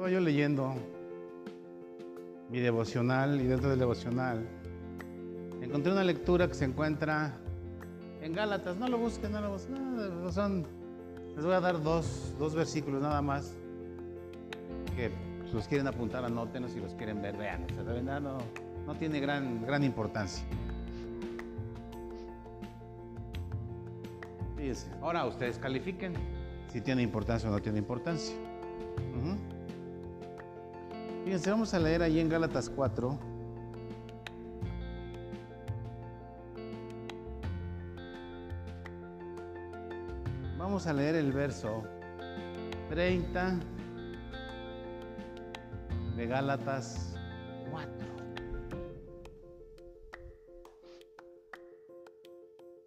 Estaba yo leyendo mi devocional y dentro del devocional encontré una lectura que se encuentra en Gálatas. No lo busquen, no lo busquen. Son, les voy a dar dos, dos versículos nada más que si los quieren apuntar, anótenos, si los quieren ver, vean. O de verdad no, no tiene gran, gran importancia. Fíjense, ahora ustedes califiquen si tiene importancia o no tiene importancia. Fíjense, vamos a leer ahí en Gálatas 4. Vamos a leer el verso 30 de Gálatas 4.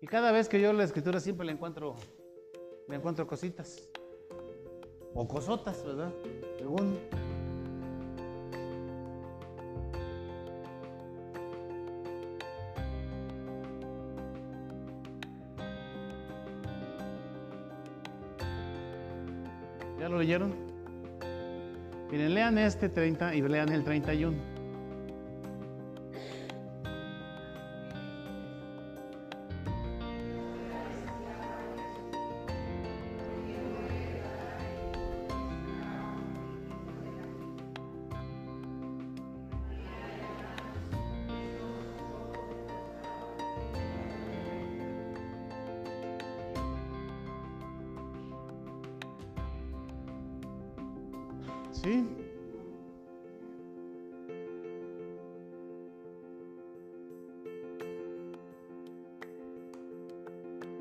Y cada vez que yo la escritura siempre le encuentro, le encuentro cositas. O cosotas, ¿verdad? Según. Leyeron? Miren, lean este 30 y lean el 31.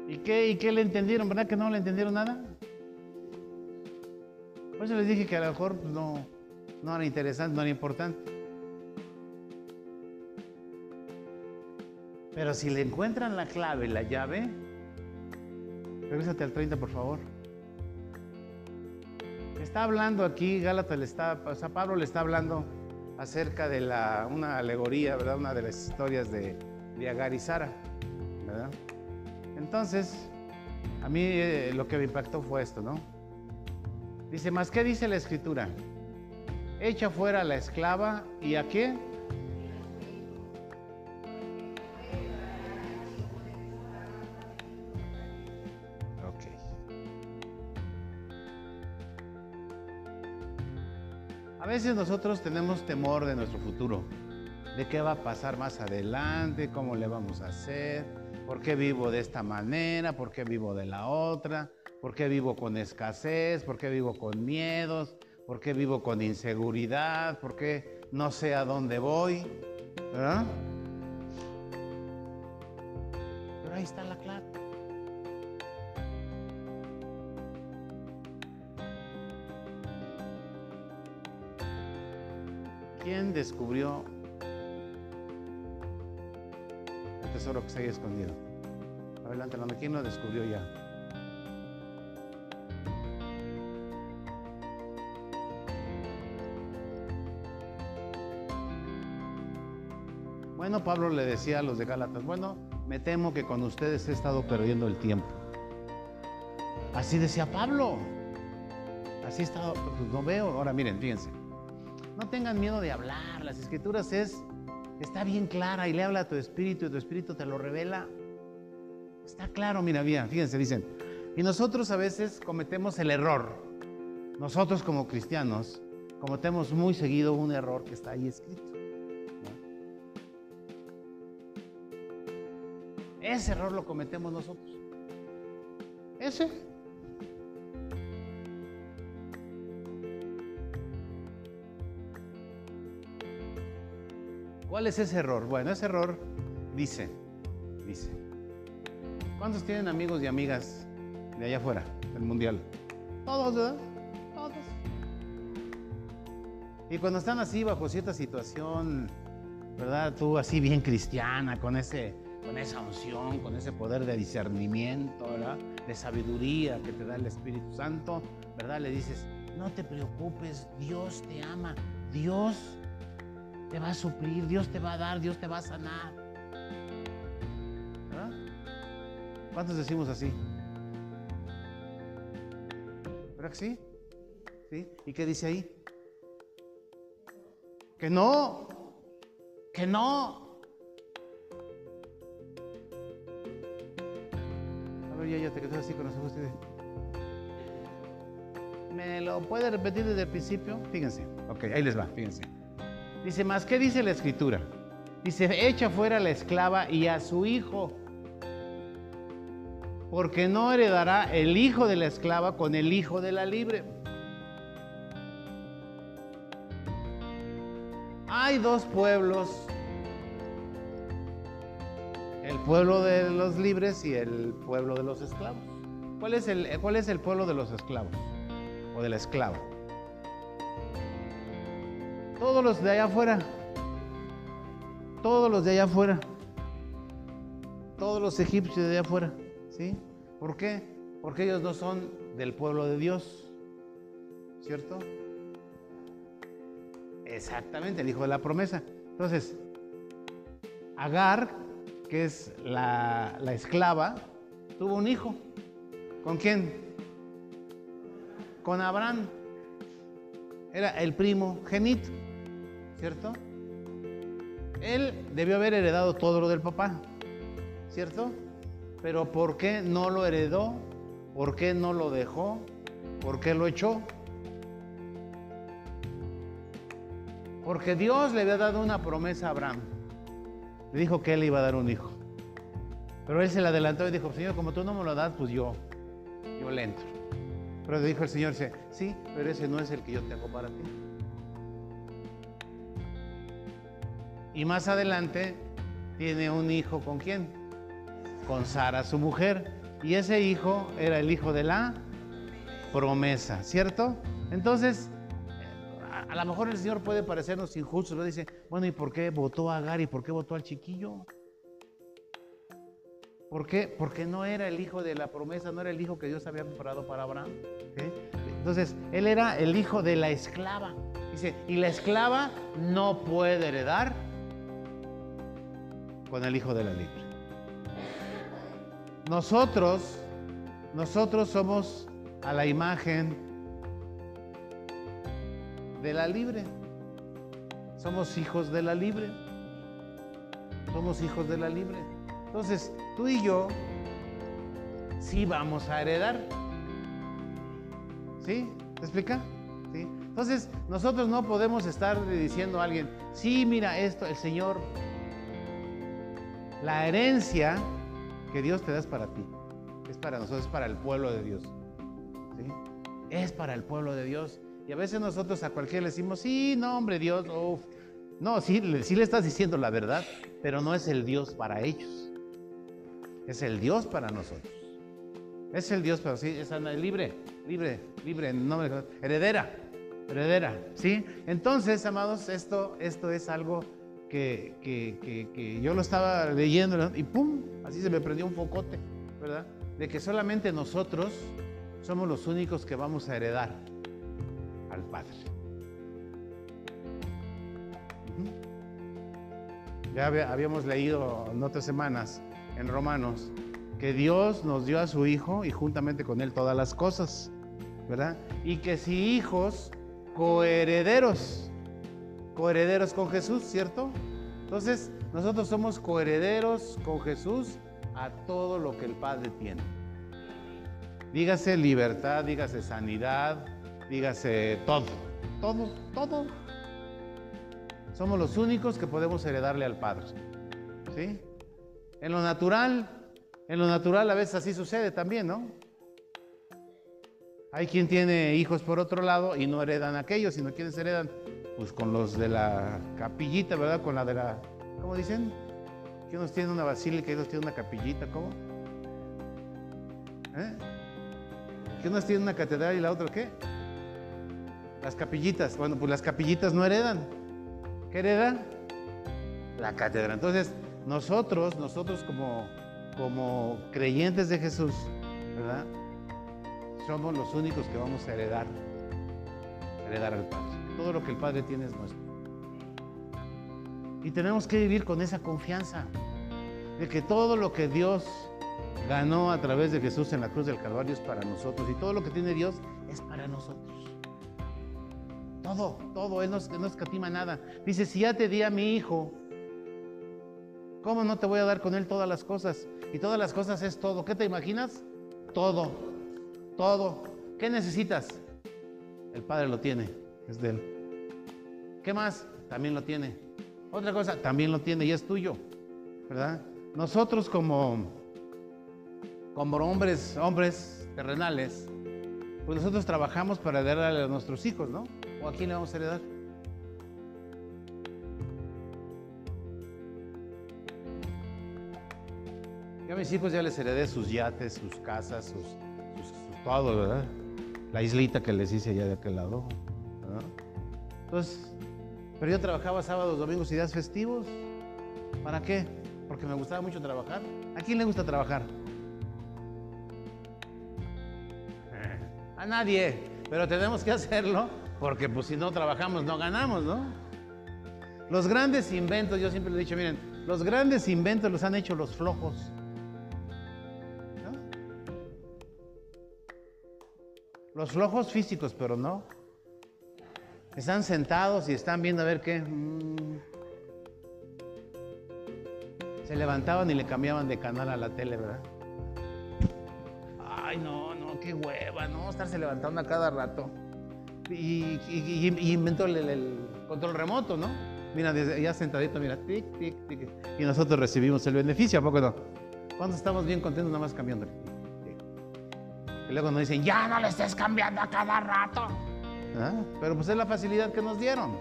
¿Y qué, ¿Y qué le entendieron? ¿Verdad que no le entendieron nada? Por eso les dije que a lo mejor pues, no, no era interesante, no era importante. Pero si le encuentran la clave, la llave, regresate al 30, por favor. Está hablando aquí, Gálatas le está, o sea, Pablo le está hablando acerca de la, una alegoría, ¿verdad? Una de las historias de, de Agar y Sara. Entonces, a mí eh, lo que me impactó fue esto, ¿no? Dice, más qué dice la escritura? Echa fuera la esclava y a qué? Ok. A veces nosotros tenemos temor de nuestro futuro, de qué va a pasar más adelante, cómo le vamos a hacer, por qué vivo de esta manera, por qué vivo de la otra, por qué vivo con escasez, por qué vivo con miedos, por qué vivo con inseguridad, por qué no sé a dónde voy, ¿verdad? Pero ahí está la clave. ¿Quién descubrió tesoro que se haya escondido? Adelante, ¿quién lo descubrió ya? Bueno, Pablo le decía a los de Gálatas, bueno, me temo que con ustedes he estado perdiendo el tiempo. Así decía Pablo. Así estado, pues no veo. Ahora miren, fíjense. No tengan miedo de hablar. Las escrituras es, está bien clara y le habla a tu espíritu y tu espíritu te lo revela. Está claro, mira, bien, fíjense, dicen. Y nosotros a veces cometemos el error. Nosotros como cristianos cometemos muy seguido un error que está ahí escrito. Ese error lo cometemos nosotros. Ese. ¿Cuál es ese error? Bueno, ese error dice, dice. ¿Cuántos tienen amigos y amigas de allá afuera, del mundial? Todos, ¿verdad? Todos. Y cuando están así bajo cierta situación, ¿verdad? Tú así bien cristiana, con ese, con esa unción, con ese poder de discernimiento, ¿verdad? De sabiduría que te da el Espíritu Santo, ¿verdad? Le dices, no te preocupes, Dios te ama, Dios te va a suplir, Dios te va a dar, Dios te va a sanar. ¿Verdad? ¿Cuántos decimos así? ¿Verdad que sí? ¿Sí? ¿Y qué dice ahí? Que no, que no. A ver, ya, ya te quedas así con los. ¿Me lo puede repetir desde el principio? Fíjense. Ok, ahí les va, fíjense. Dice, más, ¿qué dice la escritura? Dice, echa fuera a la esclava y a su hijo, porque no heredará el hijo de la esclava con el hijo de la libre. Hay dos pueblos, el pueblo de los libres y el pueblo de los esclavos. ¿Cuál es el, cuál es el pueblo de los esclavos o de la esclava? Todos los de allá afuera. Todos los de allá afuera. Todos los egipcios de allá afuera. ¿Sí? ¿Por qué? Porque ellos no son del pueblo de Dios. ¿Cierto? Exactamente, el hijo de la promesa. Entonces, Agar, que es la, la esclava, tuvo un hijo. ¿Con quién? Con Abraham. Era el primo genito. ¿Cierto? Él debió haber heredado todo lo del papá, ¿cierto? Pero ¿por qué no lo heredó? ¿Por qué no lo dejó? ¿Por qué lo echó? Porque Dios le había dado una promesa a Abraham. Le dijo que él iba a dar un hijo. Pero él se le adelantó y dijo, Señor, como tú no me lo das, pues yo, yo le entro. Pero dijo el Señor, sí, pero ese no es el que yo te hago para ti. Y más adelante tiene un hijo con quién? Con Sara, su mujer. Y ese hijo era el hijo de la promesa, ¿cierto? Entonces, a, lo mejor el Señor puede parecernos injusto, lo dice, bueno, ¿y por qué votó a Agar y por qué votó al chiquillo? ¿Por qué? Porque no era el hijo de la promesa, no era el hijo que Dios había preparado para Abraham. Entonces, él era el hijo de la esclava. Dice, y la esclava no puede heredar con el Hijo de la Libre. Nosotros, nosotros somos a la imagen de la libre. Somos hijos de la libre. Somos hijos de la libre. Entonces, tú y yo sí vamos a heredar. ¿Sí? ¿Te explica? Entonces, nosotros no podemos estar diciendo a alguien, sí, mira esto, el Señor la herencia que Dios te da es para ti. Es para nosotros, es para el pueblo de Dios. Es para el pueblo de Dios. Y a veces nosotros a cualquiera le decimos, sí, no, hombre, Dios, no, sí, sí le estás diciendo la verdad, pero no es el Dios para ellos. Es el Dios para nosotros. Es el Dios para sí, es libre, libre, libre, nombre heredera, heredera, ¿sí? Entonces, amados, esto, esto es algo que, yo lo estaba leyendo y ¡pum! Así se me prendió un focote, ¿verdad? De que solamente nosotros somos los únicos que vamos a heredar al Padre. Ya habíamos leído en otras semanas en Romanos que Dios nos dio a su Hijo y juntamente con Él todas las cosas, ¿verdad? Y que si hijos, coherederos coherederos con Jesús, ¿cierto? Entonces, nosotros somos coherederos con Jesús a todo lo que el Padre tiene. Dígase libertad, dígase sanidad, dígase todo, todo, todo. Somos los únicos que podemos heredarle al Padre. ¿Sí? En lo natural, en lo natural a veces así sucede también, ¿no? Hay quien tiene hijos por otro lado y no heredan aquellos, sino quienes heredan pues con los de la capillita, ¿verdad? Con la de la, ¿cómo dicen? Que unos tienen una basílica y otros tienen una capillita, ¿cómo? ¿Eh? Que unos tienen una catedral y la otra, ¿qué? Las capillitas. Bueno, pues las capillitas no heredan. ¿Qué heredan? La catedral. Entonces, nosotros, nosotros como, como creyentes de Jesús, ¿verdad? Somos los únicos que vamos a heredar, heredar al Padre. Todo lo que el Padre tiene es nuestro. Y tenemos que vivir con esa confianza de que todo lo que Dios ganó a través de Jesús en la cruz del Calvario es para nosotros y todo lo que tiene Dios es para nosotros. Todo, todo, Él no, no escatima nada. Dice, si ya te di a mi hijo, ¿cómo no te voy a dar con Él todas las cosas? Y todas las cosas es todo. ¿Qué te imaginas? Todo, todo. ¿Qué necesitas? El Padre lo tiene, es de Él. ¿Qué más? También lo tiene. Otra cosa, también lo tiene y es tuyo, ¿verdad? Nosotros como, como hombres, hombres terrenales, pues nosotros trabajamos para heredarle a nuestros hijos, ¿no? ¿O a quién le vamos a heredar? Yo a mis hijos ya les heredé sus yates, sus casas, sus, sus, todo, ¿verdad? La islita que les hice allá de aquel lado. Entonces, pero yo trabajaba sábados, domingos y días festivos. ¿Para qué? Porque me gustaba mucho trabajar. ¿A quién le gusta trabajar? A nadie. Pero tenemos que hacerlo porque pues si no trabajamos no ganamos, ¿no? Los grandes inventos, yo siempre le he dicho, miren, los grandes inventos los han hecho los flojos. ¿no? Los flojos físicos, pero no. Están sentados y están viendo a ver qué. Mm. Se levantaban y le cambiaban de canal a la tele, ¿verdad? Ay, no, no, qué hueva, ¿no? Estarse levantando a cada rato. Y, inventó el, control remoto, ¿no? Mira, ya sentadito, mira, tic, tic, tic. Y nosotros recibimos el beneficio, ¿a poco no? Cuando estamos bien contentos, nada más cambiando. Y luego nos dicen, ya no le estés cambiando a cada rato. Pero pues es la facilidad que nos dieron.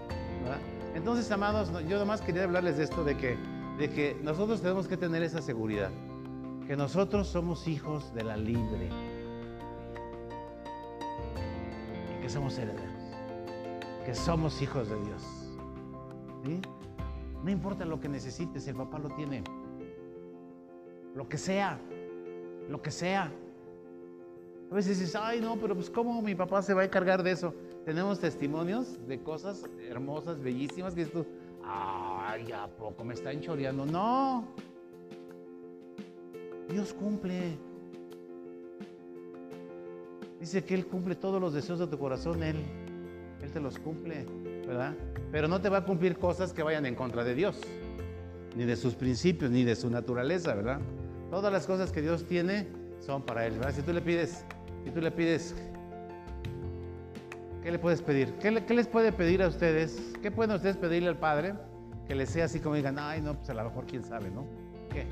Entonces, amados, yo nada más quería hablarles de esto, de que, de que nosotros tenemos que tener esa seguridad, que nosotros somos hijos de la libre y que somos herederos, que somos hijos de Dios. No importa lo que necesites, el papá lo tiene. Lo que sea, lo que sea. A veces dices, ay no, pero pues ¿cómo mi papá se va a encargar de eso? Tenemos testimonios de cosas hermosas, bellísimas, que esto, ay, ¿a poco me están choreando? No. Dios cumple. Dice que Él cumple todos los deseos de tu corazón, Él, Él te los cumple, ¿verdad? Pero no te va a cumplir cosas que vayan en contra de Dios, ni de sus principios, ni de su naturaleza, ¿verdad? Todas las cosas que Dios tiene son para Él, ¿verdad? Si tú le pides, si tú le pides ¿Qué le puedes pedir? ¿Qué, les puede pedir a ustedes? ¿Qué pueden ustedes pedirle al Padre? Que les sea así como digan, ay, no, pues a lo mejor quién sabe, ¿no? ¿Qué?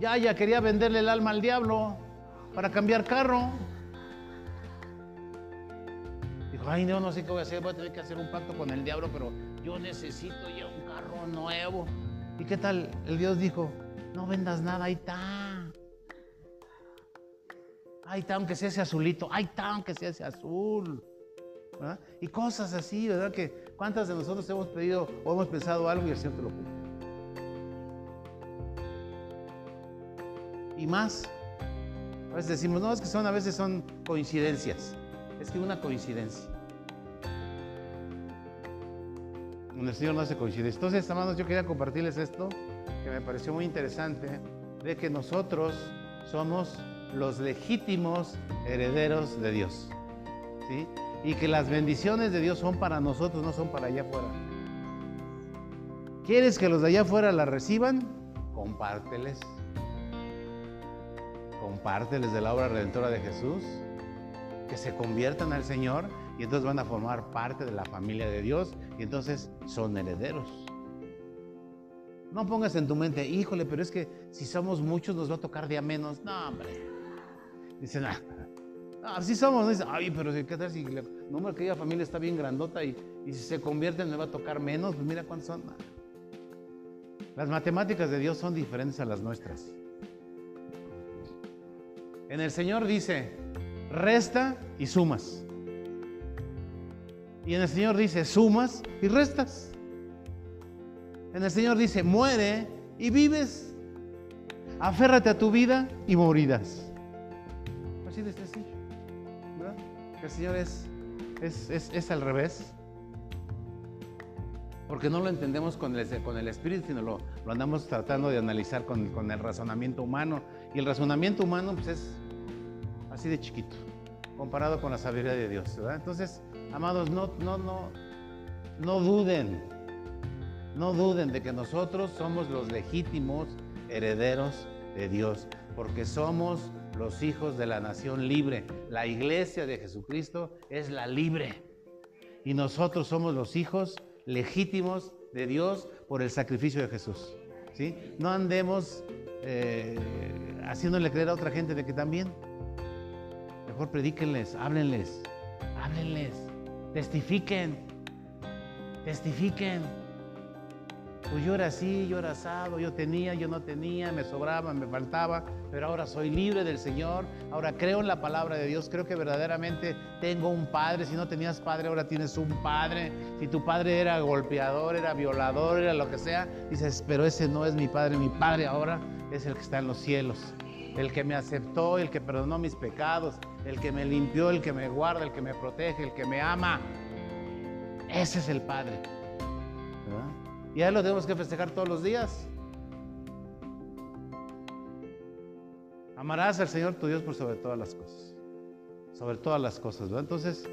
Ya, ya quería venderle el alma al diablo para cambiar carro. Dijo, ay, no, no sé qué voy a hacer, voy a tener que hacer un pacto con el diablo, pero yo necesito ya un carro nuevo. ¿Y qué tal? El Dios dijo, no vendas nada, ahí está. Ahí está, aunque sea ese azulito. Ahí está, aunque sea ese azul. Y cosas así, ¿verdad? Que cuántas de nosotros hemos pedido o hemos pensado algo y el Señor te lo cumple. Y más. A veces decimos, no, es que son, a veces son coincidencias. Es que una coincidencia. el Señor no hace coincidencia. Entonces, amados, yo quería compartirles esto que me pareció muy interesante, de que nosotros somos los legítimos herederos de Dios. ¿sí? Y que las bendiciones de Dios son para nosotros, no son para allá afuera. ¿Quieres que los de allá afuera las reciban? Compárteles. Compárteles de la obra redentora de Jesús. Que se conviertan al Señor y entonces van a formar parte de la familia de Dios y entonces son herederos. No pongas en tu mente, híjole, pero es que si somos muchos nos va a tocar día menos. No, hombre. Dicen, ah, así somos. Dicen, ay, pero ¿qué tal si la, no, aquella familia está bien grandota y, si se convierte me va a tocar menos? Pues mira cuántos son. Las matemáticas de Dios son diferentes a las nuestras. En el Señor dice, resta y sumas. Y en el Señor dice, sumas y restas. El Señor dice, muere y vives. Aférrate a tu vida y morirás. Así de sencillo. ¿verdad? El Señor es, es, es, al revés. porque no lo entendemos con el, con el espíritu, sino lo, lo, andamos tratando de analizar con, con, el razonamiento humano. Y el razonamiento humano pues, es así de chiquito, comparado con la sabiduría de Dios. ¿verdad? Entonces, amados, no, no, no, no duden, no duden de que nosotros somos los legítimos herederos de Dios, porque somos los hijos de la nación libre. La iglesia de Jesucristo es la libre. Y nosotros somos los hijos legítimos de Dios por el sacrificio de Jesús. ¿sí? No andemos eh, haciéndole creer a otra gente de que también. Mejor predíquenles, háblenles, háblenles, testifiquen, testifiquen. Pues yo era así, yo era asado, yo tenía, yo no tenía, me sobraba, me faltaba, pero ahora soy libre del Señor, ahora creo en la palabra de Dios, creo que verdaderamente tengo un padre, si no tenías padre, ahora tienes un padre, si tu padre era golpeador, era violador, era lo que sea, dices, pero ese no es mi padre, mi padre ahora es el que está en los cielos, el que me aceptó, el que perdonó mis pecados, el que me limpió, el que me guarda, el que me protege, el que me ama. Ese es el Padre. Y a Él lo tenemos que festejar todos los días. Amarás al Señor tu Dios por sobre todas las cosas. Sobre todas las cosas, ¿verdad? Entonces,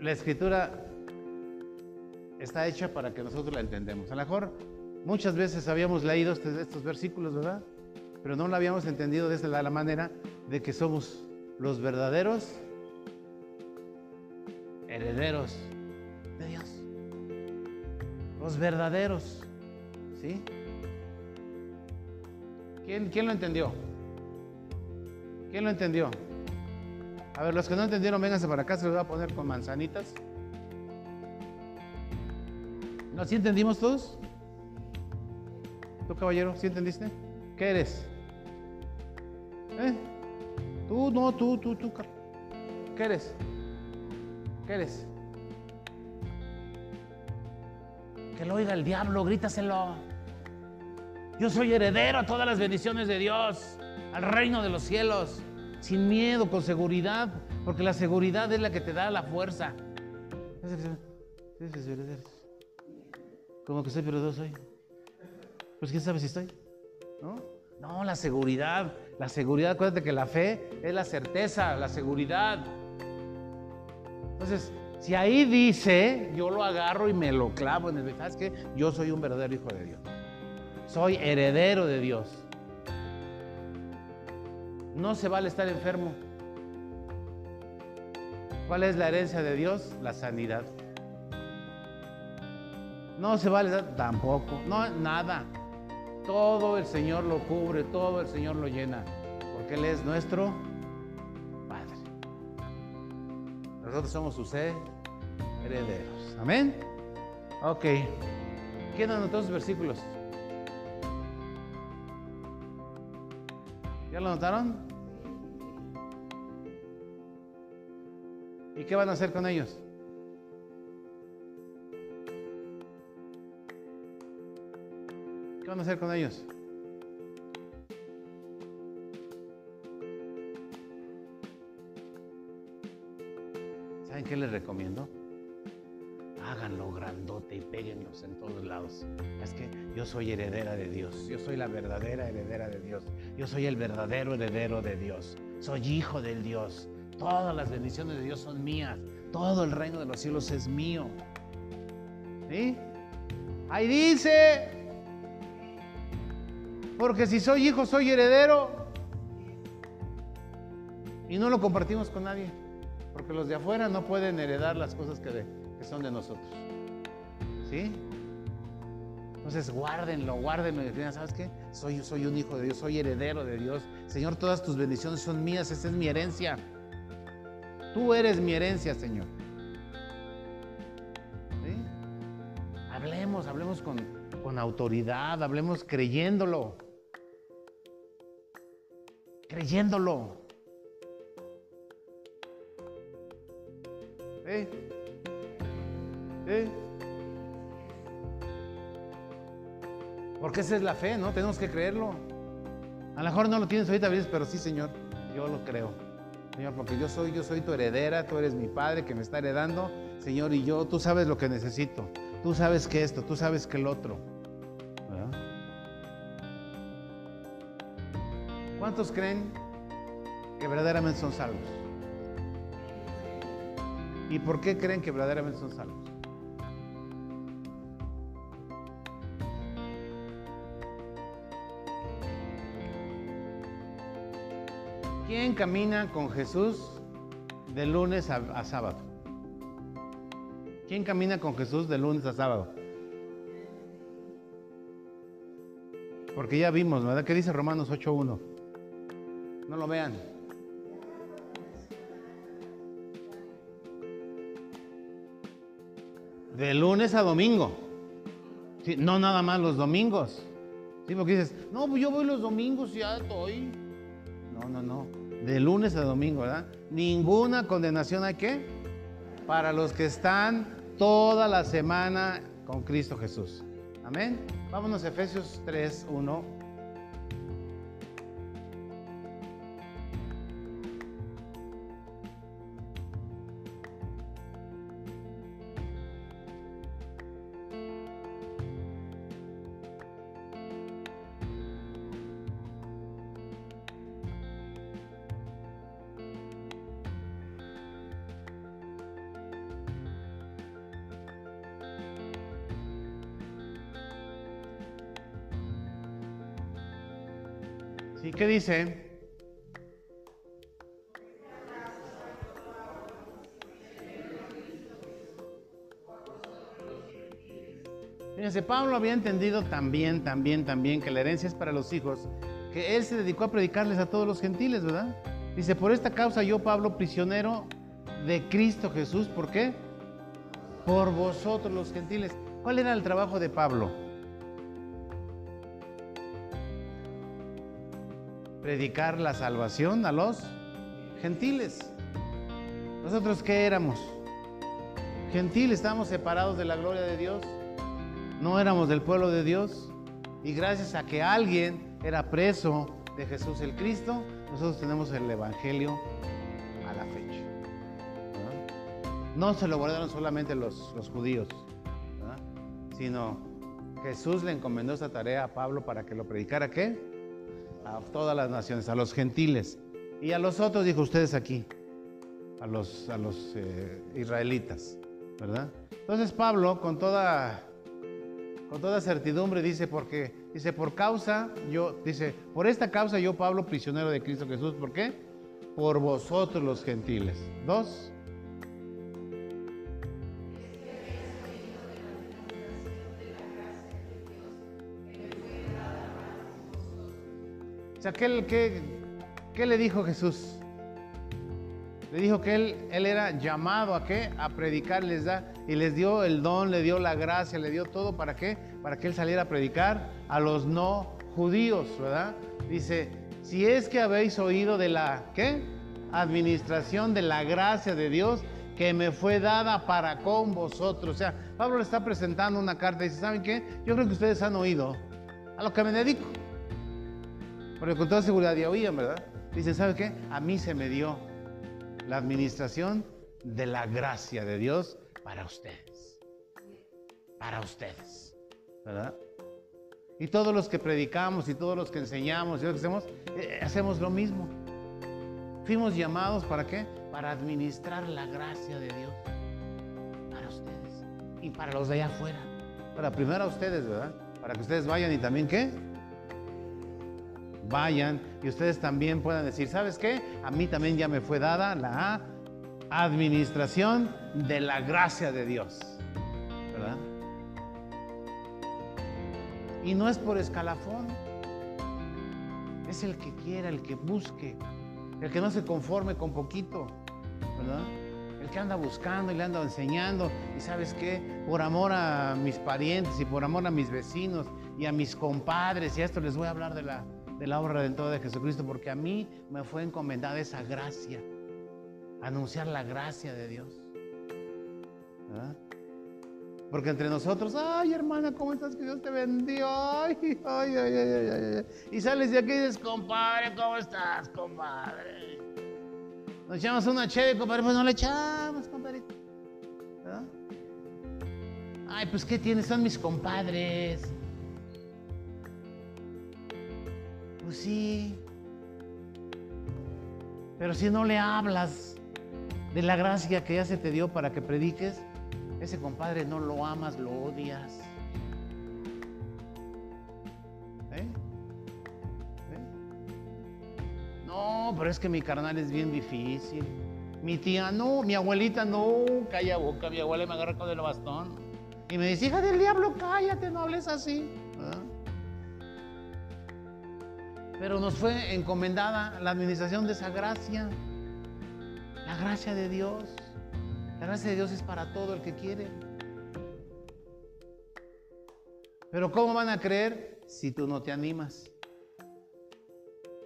la escritura está hecha para que nosotros la entendamos. A lo mejor muchas veces habíamos leído este, estos versículos, ¿verdad? Pero no lo habíamos entendido desde la manera de que somos los verdaderos herederos de Dios los verdaderos. ¿Sí? ¿Quién, ¿Quién, lo entendió? ¿Quién lo entendió? A ver, los que no entendieron, vénganse para acá, se los voy a poner con manzanitas. ¿No? ¿Sí entendimos todos? ¿Tú, caballero, sí entendiste? ¿Qué eres? ¿Eh? Tú, no, tú, tú, tú. ¿Qué eres? ¿Qué eres? Que lo oiga el diablo, grítaselo. Yo soy heredero a todas las bendiciones de Dios, al reino de los cielos, sin miedo, con seguridad, porque la seguridad es la que te da la fuerza. Como que soy, pero soy. Pues quién sabe si estoy. ¿No? No, la seguridad. La seguridad, acuérdate que la fe es la certeza, la seguridad. Entonces, si ahí dice, yo lo agarro y me lo clavo en el ¿sabes Yo soy un verdadero hijo de Dios. Soy heredero de Dios. No se vale estar enfermo. ¿Cuál es la herencia de Dios? La sanidad. No se vale tampoco. No, nada. Todo el Señor lo cubre, todo el Señor lo llena. Porque Él es nuestro Padre. Nosotros somos su ser herederos. Amén. Ok. ¿Quién anotó esos versículos? ¿Ya lo notaron? ¿Y qué van a hacer con ellos? ¿Qué van a hacer con ellos? ¿Saben qué les recomiendo? Háganlo grandote y péguenlos en todos lados. Es que yo soy heredera de Dios, yo soy la verdadera heredera de Dios, yo soy el verdadero heredero de Dios, soy hijo del Dios. Todas las bendiciones de Dios son mías, todo el reino de los cielos es mío. ¿Sí? Ahí dice, porque si soy hijo, soy heredero. Y no lo compartimos con nadie, porque los de afuera no pueden heredar las cosas que de, son de nosotros. ¿Sí? Entonces guárdenlo, guárdenlo ¿sabes qué? Soy, soy un hijo de Dios, soy heredero de Dios. Señor, todas tus bendiciones son mías, esa es mi herencia. Tú eres mi herencia, Señor. ¿Sí? Hablemos, hablemos con, con autoridad, hablemos creyéndolo. Creyéndolo. ¿Sí? Porque esa es la fe, ¿no? Tenemos que creerlo. A lo mejor no lo tienes ahorita, pero sí, Señor, yo lo creo. Señor, porque yo soy, yo soy tu heredera, tú eres mi padre que me está heredando, Señor, y yo, tú sabes lo que necesito. tú sabes que esto, tú sabes que el otro. ¿Cuántos creen que verdaderamente son salvos? ¿Y por qué creen que verdaderamente son salvos? ¿Quién camina con Jesús de lunes a, sábado? ¿Quién camina con Jesús de lunes a sábado? Porque ya vimos, ¿verdad? ¿Qué dice Romanos 8.1? No lo vean. De lunes a domingo. no nada más los domingos. Sí, porque dices, no, pues yo voy los domingos y ya estoy. No, no, no de lunes a domingo, ¿verdad? Ninguna condenación hay que para los que están toda la semana con Cristo Jesús. Amén. Vámonos a Efesios 3, 1. Dice? Pablo había entendido también, también, también que la herencia es para los hijos, que él se dedicó a predicarles a todos los gentiles, ¿verdad? Dice, por esta causa yo, Pablo, prisionero de Cristo Jesús, ¿por qué? Por vosotros los gentiles. ¿Cuál era el trabajo de Pablo? Predicar la salvación a los gentiles. ¿Nosotros qué éramos? Gentiles, estábamos separados de la gloria de Dios. No éramos del pueblo de Dios. Y gracias a que alguien era preso de Jesús el Cristo, nosotros tenemos el Evangelio a la fecha. No, se lo guardaron solamente los, los judíos, sino Jesús le encomendó esa tarea a Pablo para que lo predicara qué? A todas las naciones, a los gentiles. Y a los otros dijo ustedes aquí, a los, a los eh, israelitas, ¿verdad? Entonces Pablo, con toda, con toda certidumbre, dice, porque, dice, por causa, yo, dice, por esta causa yo, Pablo, prisionero de Cristo Jesús, ¿por qué? Por vosotros los gentiles. Dos. Sea, ¿qué, qué, le dijo Jesús? Le dijo que él, él era llamado a qué? A predicar, les da, y les dio el don, le dio la gracia, le dio todo, ¿para qué? Para que él saliera a predicar a los no judíos, ¿verdad? Dice, si es que habéis oído de la, ¿qué? Administración de la gracia de Dios que me fue dada para con vosotros. O sea, Pablo le está presentando una carta y dice, ¿saben qué? Yo creo que ustedes han oído a lo que me dedico. Porque con toda seguridad ya oían, ¿verdad? Dicen, ¿sabe qué? A mí se me dio la administración de la gracia de Dios para ustedes. Para ustedes. ¿Verdad? Y todos los que predicamos y todos los que enseñamos y lo que hacemos, eh, hacemos lo mismo. Fuimos llamados para qué? Para administrar la gracia de Dios para ustedes y para los de allá afuera. Para primero a ustedes, ¿verdad? Para que ustedes vayan y también qué? Vayan y ustedes también puedan decir, ¿sabes qué? A mí también ya me fue dada la administración de la gracia de Dios. ¿Verdad? Y no es por escalafón. Es el que quiera, el que busque, el que no se conforme con poquito, ¿verdad? El que anda buscando y le anda enseñando. Y sabes qué, por amor a mis parientes y por amor a mis vecinos y a mis compadres, y a esto les voy a hablar de la de la obra redentora de Jesucristo, porque a mí me fue encomendada esa gracia, anunciar la gracia de Dios. Porque entre nosotros, ay hermana, ¿cómo estás? Que Dios te bendiga. Ay, ay, ay, ay, ay, Y sales de aquí y dices, compadre, ¿cómo estás, compadre? Nos echamos una chévere, compadre, pues no le echamos, compadre. Ay, pues ¿qué tienes? Son mis compadres. Pues sí. Pero si no le hablas de la gracia que ya se te dio para que prediques, ese compadre no lo amas, lo odias. ¿Eh? ¿Eh? No, pero es que mi carnal es bien difícil. Mi tía no, mi abuelita no, calla boca, mi abuela me agarra con el bastón. Y me dice, hija del diablo, cállate, no hables así. Pero nos fue encomendada la administración de esa gracia. La gracia de Dios. La gracia de Dios es para todo el que quiere. Pero ¿cómo van a creer si tú no te animas?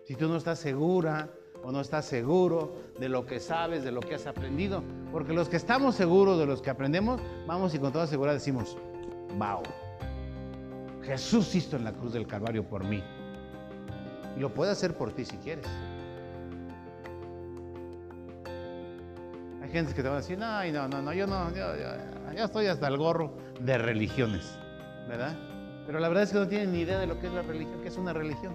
Si tú no estás segura o no estás seguro de lo que sabes, de lo que has aprendido. Porque los que estamos seguros de los que aprendemos, vamos y con toda seguridad decimos, wow, Jesús hizo en la cruz del Calvario por mí. Lo puede hacer por ti si quieres. Hay gente que te va a decir, no, no, no, no yo no, yo, estoy hasta el gorro de religiones, ¿verdad? Pero la verdad es que no tienen ni idea de lo que es la religión, que es una religión.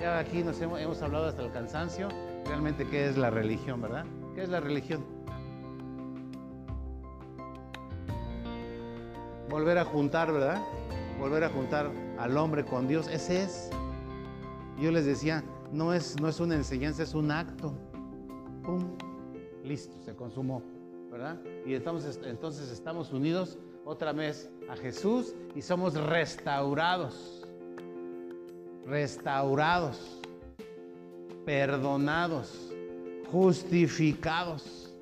Ya aquí nos hemos hablado hasta el cansancio, realmente qué es la religión, ¿verdad? ¿Qué es la religión? Volver a juntar, ¿verdad? Volver a juntar al hombre con Dios, ese es. Yo les decía, no es, no es una enseñanza, es un acto. ¡Pum! Listo, se consumó, ¿verdad? Y entonces estamos unidos otra vez a Jesús y somos restaurados restaurados, perdonados, justificados.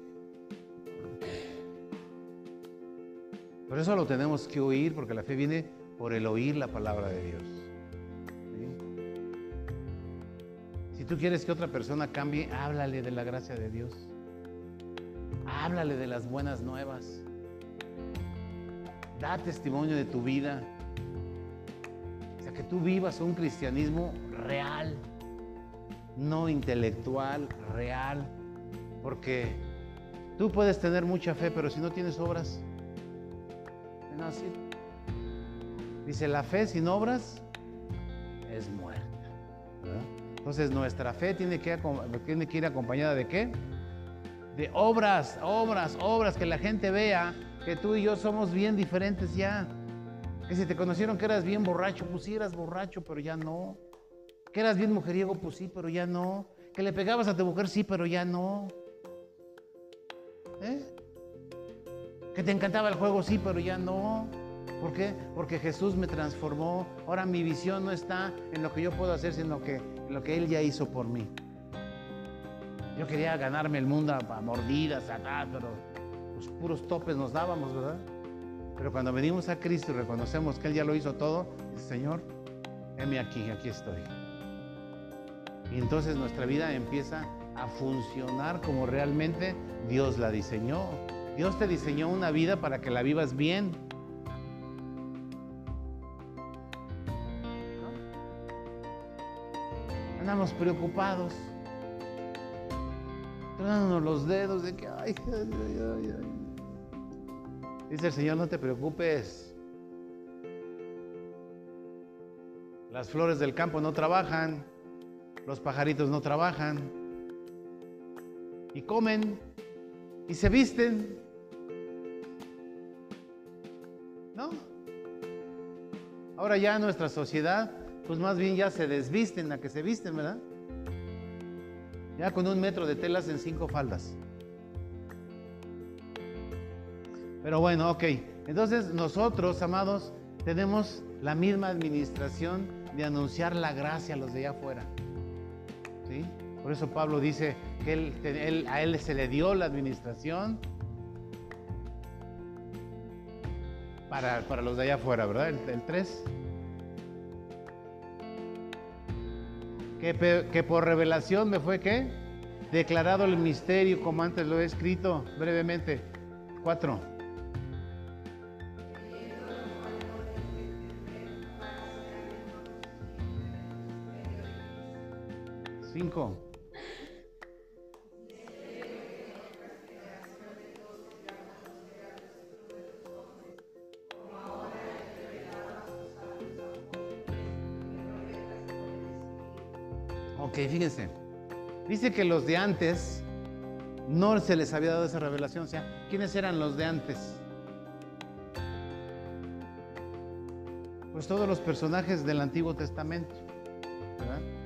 Por eso lo tenemos que oír, porque la fe viene por el oír la palabra de Dios. Tú quieres que otra persona cambie, háblale de la gracia de Dios. Háblale de las buenas nuevas. Da testimonio de tu vida que tú vivas un cristianismo real, no intelectual, real, porque tú puedes tener mucha fe, pero si no tienes obras, no así. Dice, la fe sin obras es muerta. Entonces nuestra fe tiene que, tiene que ir acompañada de qué? De obras, obras, obras, que la gente vea que tú y yo somos bien diferentes ya. Que si te conocieron que eras bien borracho, pues sí eras borracho, pero ya no. Que eras bien mujeriego, pues sí, pero ya no. Que le pegabas a tu mujer, sí, pero ya no. ¿Eh? Que te encantaba el juego, sí, pero ya no. ¿Por qué? Porque Jesús me transformó. Ahora mi visión no está en lo que yo puedo hacer, sino que en lo que Él ya hizo por mí. Yo quería ganarme el mundo a mordidas, a pero los puros topes nos dábamos, ¿verdad? Pero cuando venimos a Cristo y reconocemos que Él ya lo hizo todo, dice, Señor, heme aquí, aquí estoy. Y entonces nuestra vida empieza a funcionar como realmente Dios la diseñó. Dios te diseñó una vida para que la vivas bien. Andamos preocupados, tronándonos los dedos de que, ay, ay, ay, ay. Dice el Señor, no te preocupes. Las flores del campo no trabajan, los pajaritos no trabajan, y comen, y se visten. ¿No? Ahora ya nuestra sociedad, pues más bien ya se desvisten a que se visten, ¿verdad? Ya con un metro de telas en cinco faldas. Pero bueno, ok. Entonces nosotros, amados, tenemos la misma administración de anunciar la gracia a los de allá afuera. ¿Sí? Por eso Pablo dice que a él se le dio la administración para, los de allá afuera, ¿verdad? El, 3. Que, por revelación me fue qué? Declarado el misterio como antes lo he escrito brevemente. 4. Cinco. Ok, fíjense. Dice que los de antes no se les había dado esa revelación. O sea, ¿quiénes eran los de antes? Pues todos los personajes del Antiguo Testamento.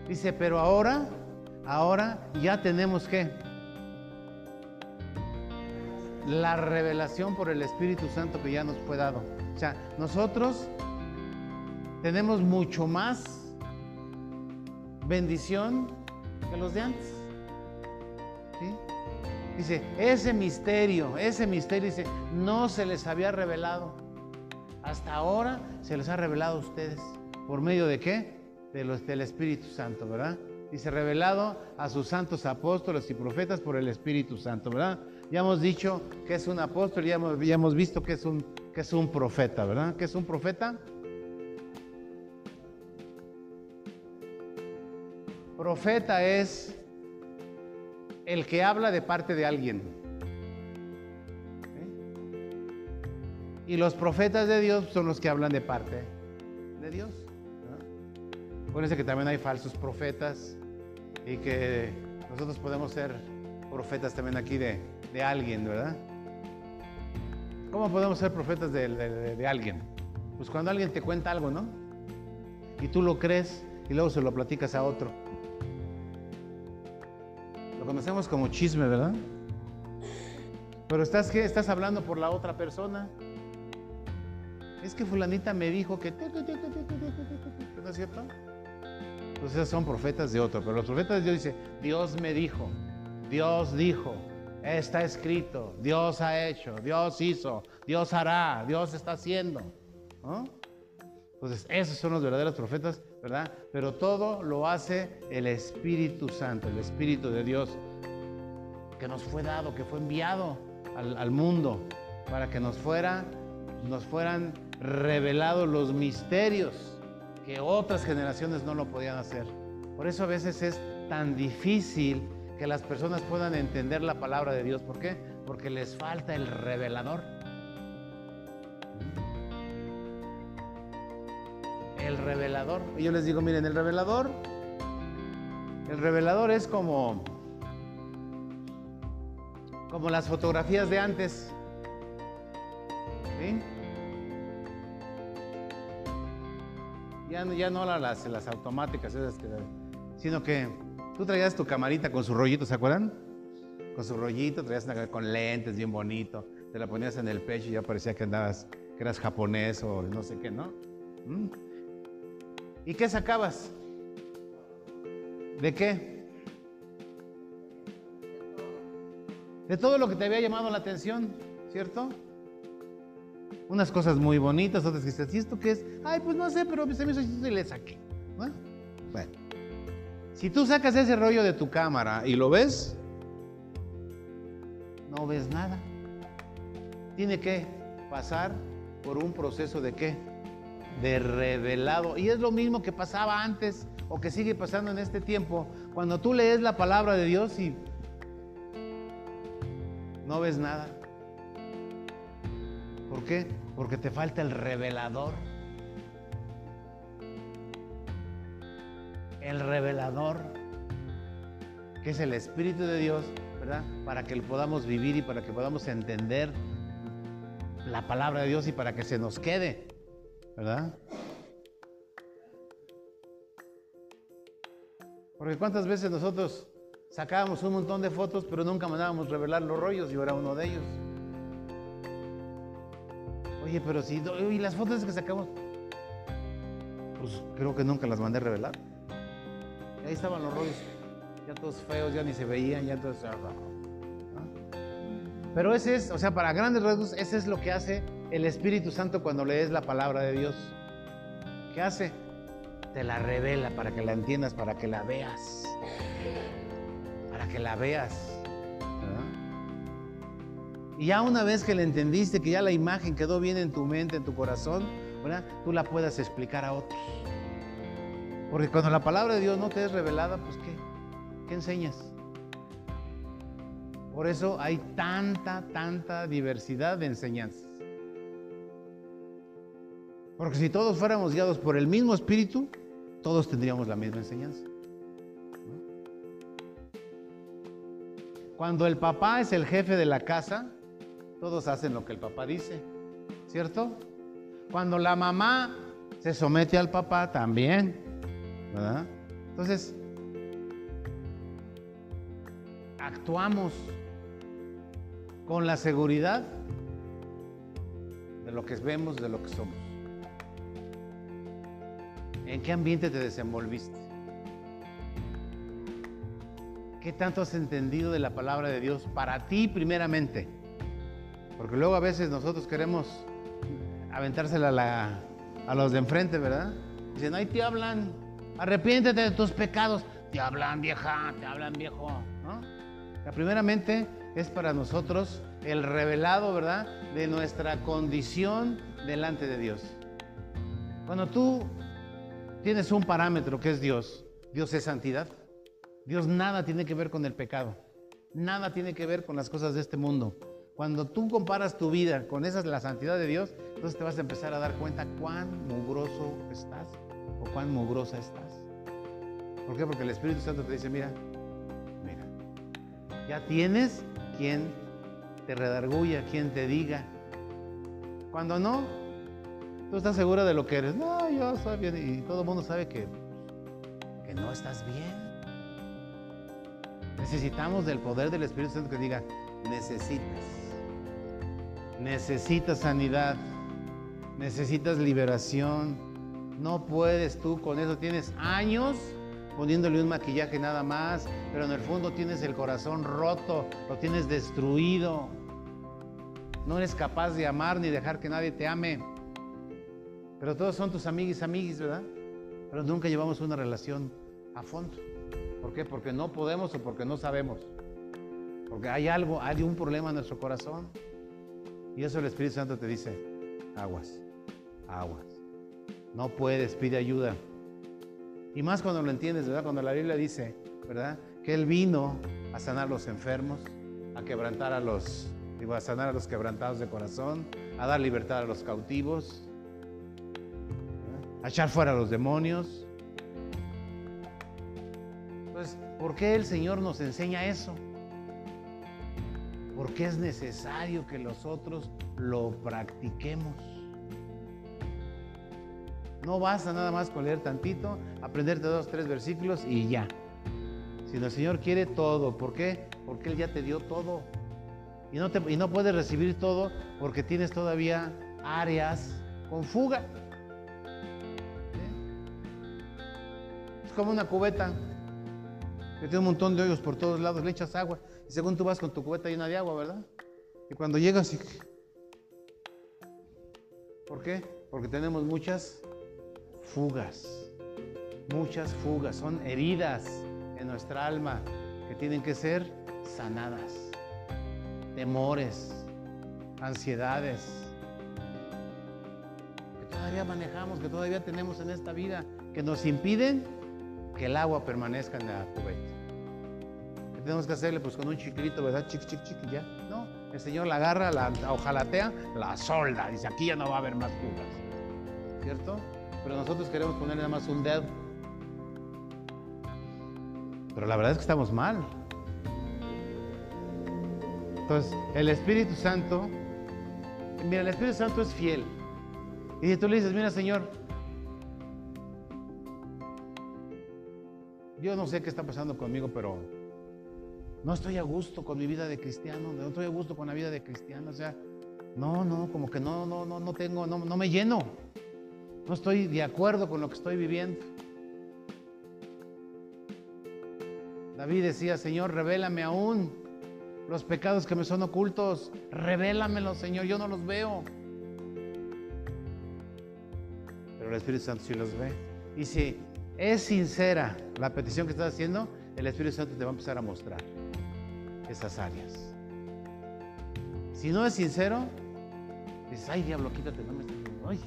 Dice, pero ahora, ahora ya tenemos que la revelación por el Espíritu Santo que ya nos fue dado. O sea, nosotros tenemos mucho más bendición que los de antes. Dice, ese misterio, ese misterio, dice, no se les había revelado. Hasta ahora se les ha revelado a ustedes. ¿Por medio de qué? De los, del Espíritu Santo, ¿verdad? Dice, revelado a sus santos apóstoles y profetas por el Espíritu Santo, ¿verdad? Ya hemos dicho que es un apóstol, ya hemos, ya hemos visto que es, un, que es un profeta, ¿verdad? ¿Qué es un profeta? Profeta es el que habla de parte de alguien. Y los profetas de Dios son los que hablan de parte de Dios. Acuérdense que también hay falsos profetas y que nosotros podemos ser profetas también aquí de, alguien, ¿verdad? ¿Cómo podemos ser profetas de, de alguien? Pues cuando alguien te cuenta algo, ¿no? Y tú lo crees y luego se lo platicas a otro. Lo conocemos como chisme, ¿verdad? Pero estás, ¿qué? Estás hablando por la otra persona. Es que fulanita me dijo que... ¿No es cierto? Pues esos son profetas de otro. Pero los profetas de Dios dicen, Dios me dijo, Dios dijo, está escrito, Dios ha hecho, Dios hizo, Dios hará, Dios está haciendo. Entonces, esos son los verdaderos profetas ¿verdad? Pero todo lo hace el Espíritu Santo, el Espíritu de Dios, que nos fue dado, que fue enviado al, mundo para que nos, fuera, nos fueran revelados los misterios que otras generaciones no lo podían hacer. Por eso a veces es tan difícil que las personas puedan entender la palabra de Dios. ¿Por qué? Porque les falta el revelador. Revelador. Y yo les digo, miren, el revelador, el revelador es como, como las fotografías de antes. Ya, ya no las, las automáticas, sino que tú traías tu camarita con su rollito, ¿se acuerdan? Con su rollito, traías una, con lentes bien bonito, te la ponías en el pecho y ya parecía que andabas, que eras japonés o no sé qué, ¿no? ¿Mm? ¿Y qué sacabas? ¿De qué? De todo lo que te había llamado la atención, ¿cierto? Unas cosas muy bonitas, otras que dices, ¿y esto qué es? Ay, pues no sé, pero se me hizo y le saqué. Bueno, si tú sacas ese rollo de tu cámara y lo ves, no ves nada. Tiene que pasar por un proceso de qué? De revelado. Y es lo mismo que pasaba antes o que sigue pasando en este tiempo. Cuando tú lees la palabra de Dios y no ves nada. ¿Por qué? Porque te falta el revelador. El revelador, que es el Espíritu de Dios, ¿verdad? Para que lo podamos vivir y para que podamos entender la palabra de Dios y para que se nos quede. ¿Verdad? Porque cuántas veces nosotros sacábamos un montón de fotos, pero nunca mandábamos revelar los rollos, yo era uno de ellos. Oye, pero si, y las fotos que sacamos, pues creo que nunca las mandé revelar. Ahí estaban los rollos, ya todos feos, ya ni se veían, ya todos... Pero ese es, o sea, para grandes rasgos, ese es lo que hace el Espíritu Santo cuando lees la palabra de Dios. ¿Qué hace? Te la revela para que la entiendas, para que la veas. Para que la veas. Y ya una vez que la entendiste, que ya la imagen quedó bien en tu mente, en tu corazón, tú la puedas explicar a otros. Porque cuando la palabra de Dios no te es revelada, pues ¿qué? ¿Qué enseñas? Por eso hay tanta, tanta diversidad de enseñanzas. Porque si todos fuéramos guiados por el mismo espíritu, todos tendríamos la misma enseñanza. Cuando el papá es el jefe de la casa, todos hacen lo que el papá dice, ¿cierto? Cuando la mamá se somete al papá, también, ¿verdad? Entonces, actuamos con la seguridad de lo que vemos, de lo que somos. ¿En qué ambiente te desenvolviste? ¿Qué tanto has entendido de la palabra de Dios para ti primeramente? Porque luego a veces nosotros queremos aventársela a, los de enfrente, ¿verdad? Dicen, ahí te hablan, arrepiéntete de tus pecados. Te hablan vieja, te hablan viejo. La primeramente es para nosotros el revelado, ¿verdad? De nuestra condición delante de Dios. Cuando tú tienes un parámetro que es Dios, Dios es santidad. Dios nada tiene que ver con el pecado. Nada tiene que ver con las cosas de este mundo. Cuando tú comparas tu vida con esa la santidad de Dios, entonces te vas a empezar a dar cuenta cuán mugroso estás o cuán mugrosa estás. ¿Por qué? Porque el Espíritu Santo te dice, mira, mira, ya tienes quien te redarguya, quien te diga. Cuando no, tú estás segura de lo que eres. No, yo soy bien. Y todo el mundo sabe que, que no estás bien. Necesitamos del poder del Espíritu Santo que diga, necesitas. Necesitas sanidad. Necesitas liberación. No puedes tú con eso. Tienes años poniéndole un maquillaje nada más, pero en el fondo tienes el corazón roto, lo tienes destruido. No eres capaz de amar ni dejar que nadie te ame. Pero todos son tus amiguis, amiguis, ¿verdad? Pero nunca llevamos una relación a fondo. ¿Por qué? Porque no podemos o porque no sabemos. Porque hay algo, hay un problema en nuestro corazón. Y eso el Espíritu Santo te dice, aguas, aguas. No puedes, pide ayuda. Y más cuando lo entiendes, ¿verdad? Cuando la Biblia dice, ¿verdad? Que Él vino a sanar a los enfermos, a quebrantar a los, digo, a sanar a los quebrantados de corazón, a dar libertad a los cautivos, a echar fuera a los demonios, ¿Por qué el Señor nos enseña eso? Porque es necesario que nosotros lo practiquemos. No basta nada más con leer tantito, aprenderte dos, tres versículos y ya. Sino el Señor quiere todo. ¿Por qué? Porque Él ya te dio todo. Y no, y no puedes recibir todo porque tienes todavía áreas con fuga. Es como una cubeta que tiene un montón de hoyos por todos lados, le echas agua y según tú vas con tu cubeta llena de agua, ¿verdad? Y cuando llegas y... ¿Por qué? Porque tenemos muchas fugas, muchas fugas, son heridas en nuestra alma que tienen que ser sanadas, temores, ansiedades, que todavía manejamos, que todavía tenemos en esta vida, que nos impiden que el agua permanezca en la cubeta tenemos que hacerle? Pues con un chiquito, ¿verdad? Chic, chic, chic, ya. No, el Señor la agarra, la ojalatea, la solda. Dice, aquí ya no va a haber más fugas. ¿Cierto? Pero nosotros queremos ponerle nada más un dedo. Pero la verdad es que estamos mal. Entonces, el Espíritu Santo, mira, el Espíritu Santo es fiel. Y si tú le dices, mira, Señor, yo no sé qué está pasando conmigo, pero no estoy a gusto con mi vida de cristiano, no estoy a gusto con la vida de cristiano, o sea, no, no, como que no, no, no, no tengo, no, no me lleno, no estoy de acuerdo con lo que estoy viviendo. David decía, Señor, revélame aún los pecados que me son ocultos, revélamelos, Señor, yo no los veo. Pero el Espíritu Santo sí los ve. Y si es sincera la petición que estás haciendo, el Espíritu Santo te va a empezar a mostrar esas áreas. Si no es sincero, dices, ay diablo, quítate, no me ay,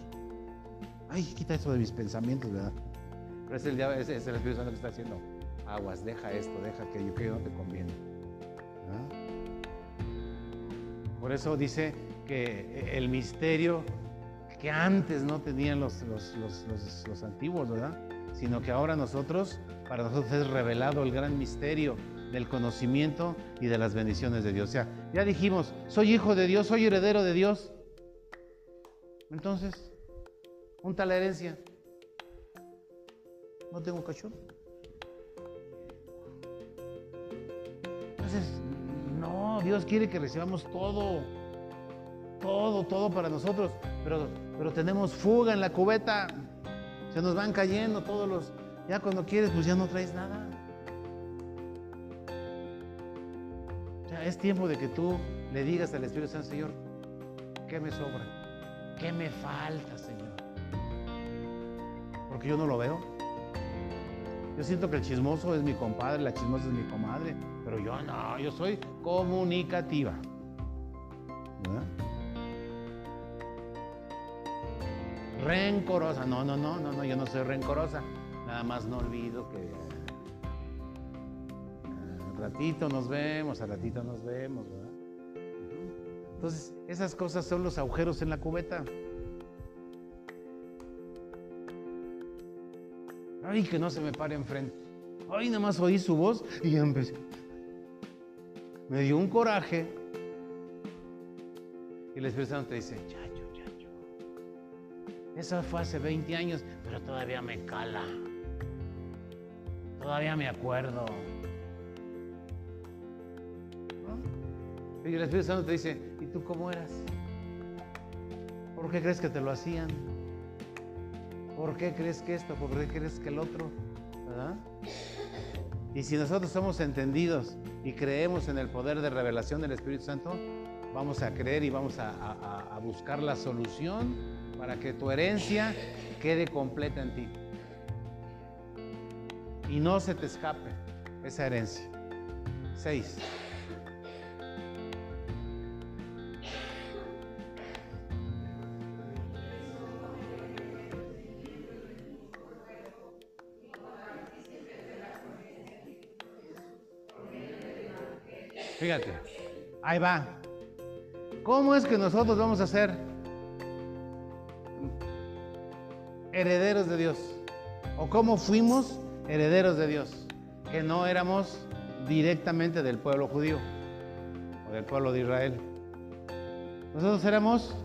ay, quita eso de mis pensamientos, ¿verdad? Pero es el, diablo, es, el Espíritu Santo que está haciendo, aguas, deja esto, deja aquello, que no te conviene. Por eso dice que el misterio que antes no tenían los, los, los, los antiguos, ¿verdad? Sino que ahora nosotros, para nosotros es revelado el gran misterio del conocimiento y de las bendiciones de Dios. O sea, ya dijimos, soy hijo de Dios, soy heredero de Dios. Entonces, un tal herencia. No tengo cachorro. Entonces, no, Dios quiere que recibamos todo. Todo, todo para nosotros. Pero, pero tenemos fuga en la cubeta. Se nos van cayendo todos los... Ya cuando quieres, pues ya no traes nada. es tiempo de que tú le digas al Espíritu Santo, Señor, ¿qué me sobra? ¿Qué me falta, Señor? Porque yo no lo veo. Yo siento que el chismoso es mi compadre, la chismosa es mi comadre, pero yo no, yo soy comunicativa. Rencorosa, no, no, no, no, no, yo no soy rencorosa. Nada más no olvido que ratito nos vemos, a ratito nos vemos, ¿verdad? Entonces, esas cosas son los agujeros en la cubeta. Ay, que no se me pare enfrente. Ay, nada más oí su voz y empecé. Me dio un coraje. Y el Espíritu Santo te dice, chacho. Eso fue hace 20 años, pero todavía me cala. Todavía me acuerdo. Y el Espíritu Santo te dice, ¿y tú cómo eras? ¿Por qué crees que te lo hacían? ¿Por qué crees que esto? ¿Por qué crees que el otro? Y si nosotros somos entendidos y creemos en el poder de revelación del Espíritu Santo, vamos a creer y vamos a buscar la solución para que tu herencia quede completa en ti. Y no se te escape esa herencia. Seis. Fíjate, ahí va. ¿Cómo es que nosotros vamos a ser herederos de Dios? ¿O cómo fuimos herederos de Dios? Que no éramos directamente del pueblo judío o del pueblo de Israel. Nosotros éramos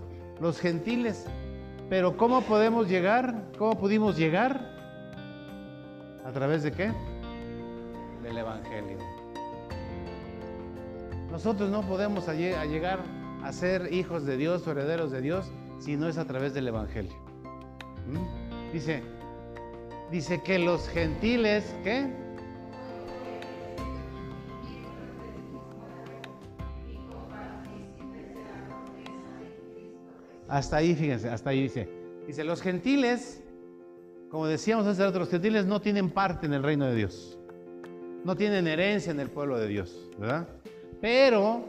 los gentiles. Pero ¿cómo podemos llegar? ¿Cómo pudimos llegar? ¿A través de qué? Del Evangelio. Nosotros no podemos llegar a ser hijos de Dios o herederos de Dios si no es a través del Evangelio. ¿Mm? Dice, dice que los gentiles, ¿qué? Hasta ahí, fíjense, hasta ahí dice. Dice, los gentiles, como decíamos hace rato, los gentiles no tienen parte en el reino de Dios. No tienen herencia en el pueblo de Dios, ¿verdad? Pero,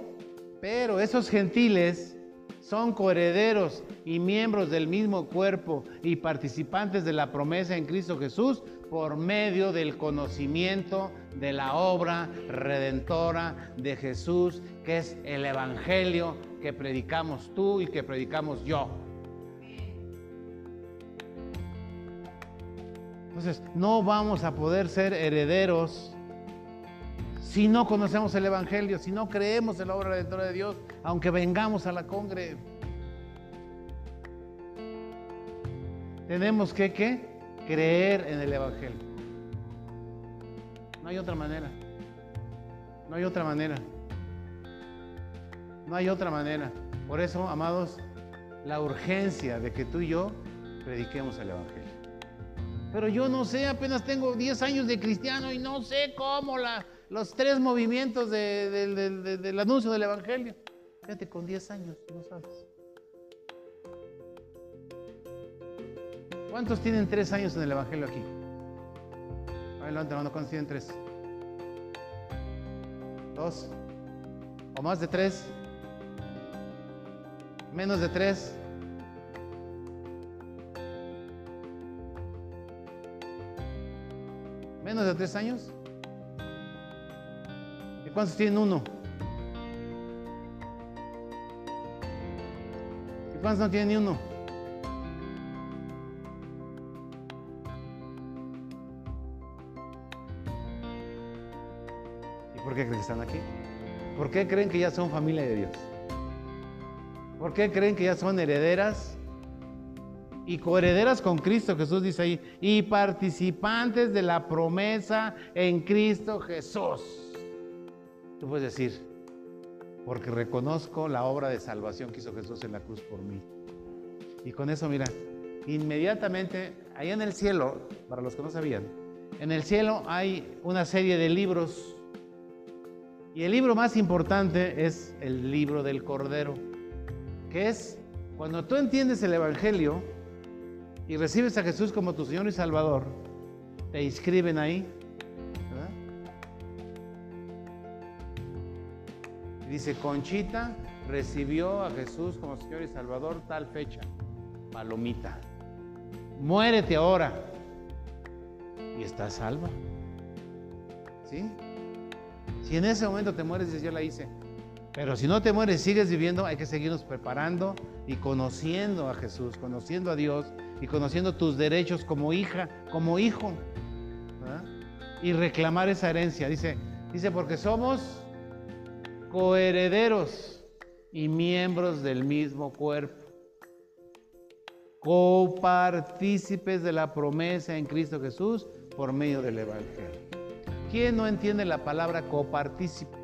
pero esos gentiles son coherederos y miembros del mismo cuerpo y participantes de la promesa en Cristo Jesús por medio del conocimiento de la obra redentora de Jesús, que es el Evangelio que predicamos tú y que predicamos yo. Entonces, no vamos a poder ser herederos si no conocemos el Evangelio, si no creemos en la obra redentora de Dios, aunque vengamos a la congre. Tenemos que creer en el Evangelio. No hay otra manera. No hay otra manera. No hay otra manera. Por eso, amados, la urgencia de que tú y yo prediquemos el Evangelio. Pero yo no sé, apenas tengo 10 años de cristiano y no sé cómo la, los tres movimientos del anuncio del Evangelio. Fíjate, con 10 años, no sabes. ¿Cuántos tienen tres años en el Evangelio aquí? A ver, levanta mano, ¿cuántos tienen tres? ¿Dos? ¿O más de tres? ¿Menos de tres? ¿Menos de tres años? ¿Cuántos tienen uno? Cuántos no tienen ni uno? ¿Y ¿Por qué creen que están aquí? ¿Por qué creen que ya son familia de Dios? ¿Por qué creen que ya son herederas y coherederas con Cristo? Jesús dice ahí, y participantes de la promesa en Cristo Jesús. Tú puedes decir, porque reconozco la obra de salvación que hizo Jesús en la cruz por mí. Y con eso, mira, inmediatamente, ahí en el cielo, para los que no sabían, en el cielo hay una serie de libros. Y el libro más importante es el libro del Cordero, que es cuando tú entiendes el Evangelio y recibes a Jesús como tu Señor y Salvador, te inscriben ahí. Dice, Conchita recibió a Jesús como Señor y Salvador tal fecha palomita. Muérete ahora y estás salva. ¿Sí? Si en ese momento te mueres, yo la hice. Pero si no te mueres, sigues viviendo, hay que seguirnos preparando y conociendo a Jesús, conociendo a Dios y conociendo tus derechos como hija, como hijo. Y reclamar esa herencia. Dice, dice, porque somos coherederos y miembros del mismo cuerpo copartícipes de la promesa en Cristo Jesús por medio del Evangelio. ¿Quién no entiende la palabra copartícipe?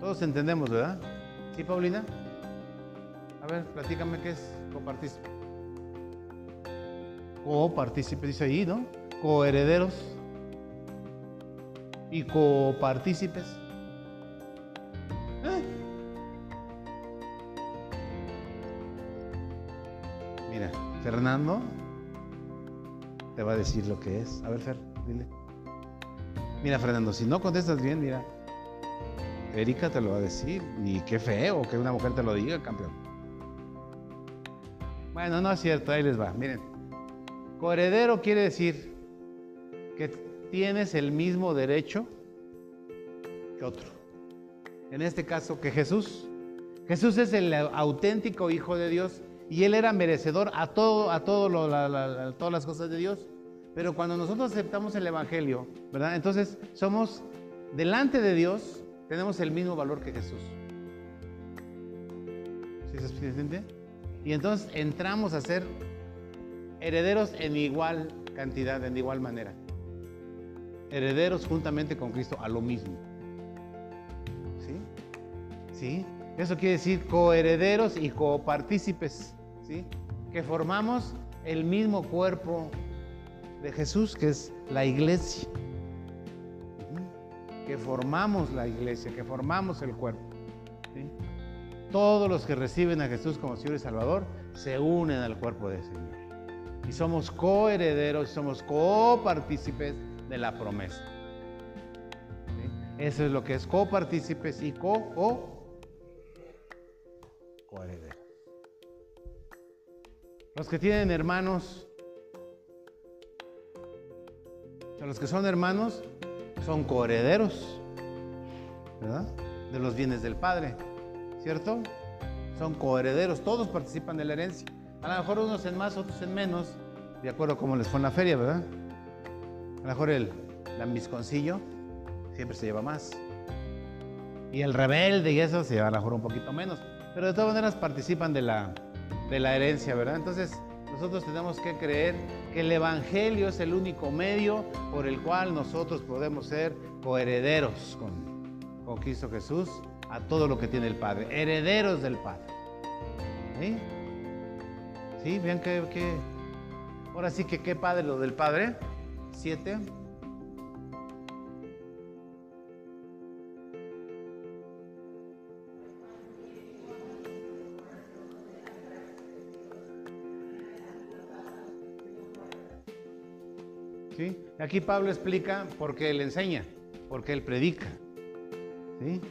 Todos entendemos, ¿verdad? ¿Sí, Paulina? A ver, platícame qué es copartícipe. Copartícipe dice ahí, ¿no? Coherederos y copartícipes. Fernando te va a decir lo que es. A ver, Fer, dile. Mira, Fernando, si no contestas bien, mira, Erika te lo va a decir. Y qué feo que una mujer te lo diga, campeón. Bueno, no es cierto, ahí les va. Miren, coheredero quiere decir que tienes el mismo derecho que otro. En este caso, que Jesús. Jesús es el auténtico Hijo de Dios y él era merecedor a todo, a todas las cosas de Dios. Pero cuando nosotros aceptamos el Evangelio, ¿verdad? Entonces somos delante de Dios, tenemos el mismo valor que Jesús. ¿Sí se entiende? Y entonces entramos a ser herederos en igual cantidad, en igual manera. Herederos juntamente con Cristo a lo mismo. ¿Sí? ¿Sí? Eso quiere decir coherederos y copartícipes que formamos el mismo cuerpo de Jesús, que es la iglesia. Que formamos la iglesia, que formamos el cuerpo. Todos los que reciben a Jesús como Señor y Salvador se unen al cuerpo del Señor. Y somos coherederos, somos copartícipes de la promesa. Eso es lo que es copartícipes y co-coherederos. Los que tienen hermanos, los que son hermanos son coherederos, ¿verdad? De los bienes del Padre, ¿cierto? Son coherederos, todos participan de la herencia. A lo mejor unos en más, otros en menos, de acuerdo a cómo les fue en la feria, ¿verdad? A lo mejor el lambisconcillo siempre se lleva más. Y el rebelde y eso se lleva a lo mejor un poquito menos. Pero de todas maneras participan de la, de la herencia, ¿verdad? Entonces, nosotros tenemos que creer que el Evangelio es el único medio por el cual nosotros podemos ser coherederos con, con Cristo Jesús a todo lo que tiene el Padre, herederos del Padre. ¿Sí? ¿Sí? Vean que, ahora sí que qué Padre lo del Padre. Siete. Aquí Pablo explica por qué él enseña, por qué él predica. ¿Sí?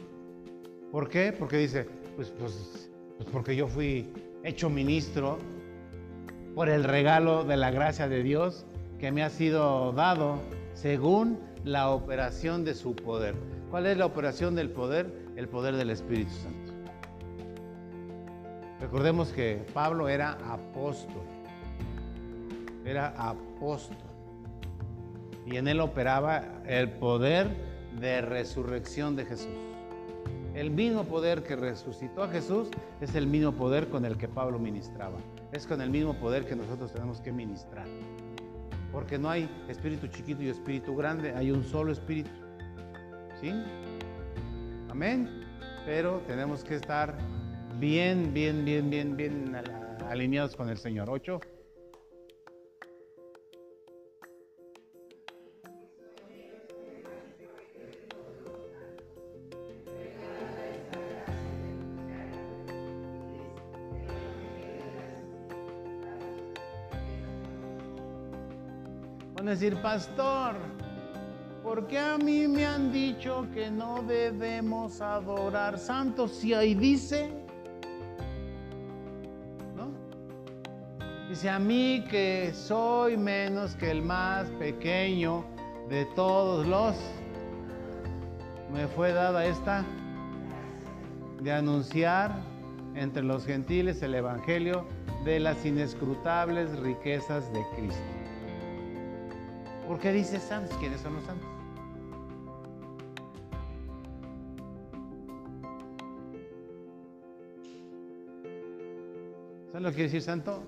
¿Por qué? Porque dice, pues, pues, pues porque yo fui hecho ministro por el regalo de la gracia de Dios que me ha sido dado según la operación de su poder. ¿Cuál es la operación del poder? El poder del Espíritu Santo. Recordemos que Pablo era apóstol. Era apóstol. y en él operaba el poder de resurrección de Jesús. El mismo poder que resucitó a Jesús es el mismo poder con el que Pablo ministraba. Es con el mismo poder que nosotros tenemos que ministrar. Porque no hay espíritu chiquito y espíritu grande, hay un solo espíritu. ¿Sí? Amén. Pero tenemos que estar bien, bien, bien, bien, bien alineados con el Señor. 8. Decir, pastor, ¿por qué a mí me han dicho que no debemos adorar santos si ahí dice? ¿No? Dice a mí que soy menos que el más pequeño de todos los. Me fue dada esta de anunciar entre los gentiles el Evangelio de las inescrutables riquezas de Cristo. ¿Por qué dice santos? ¿Quiénes son los santos? ¿Saben lo que quiere decir santo?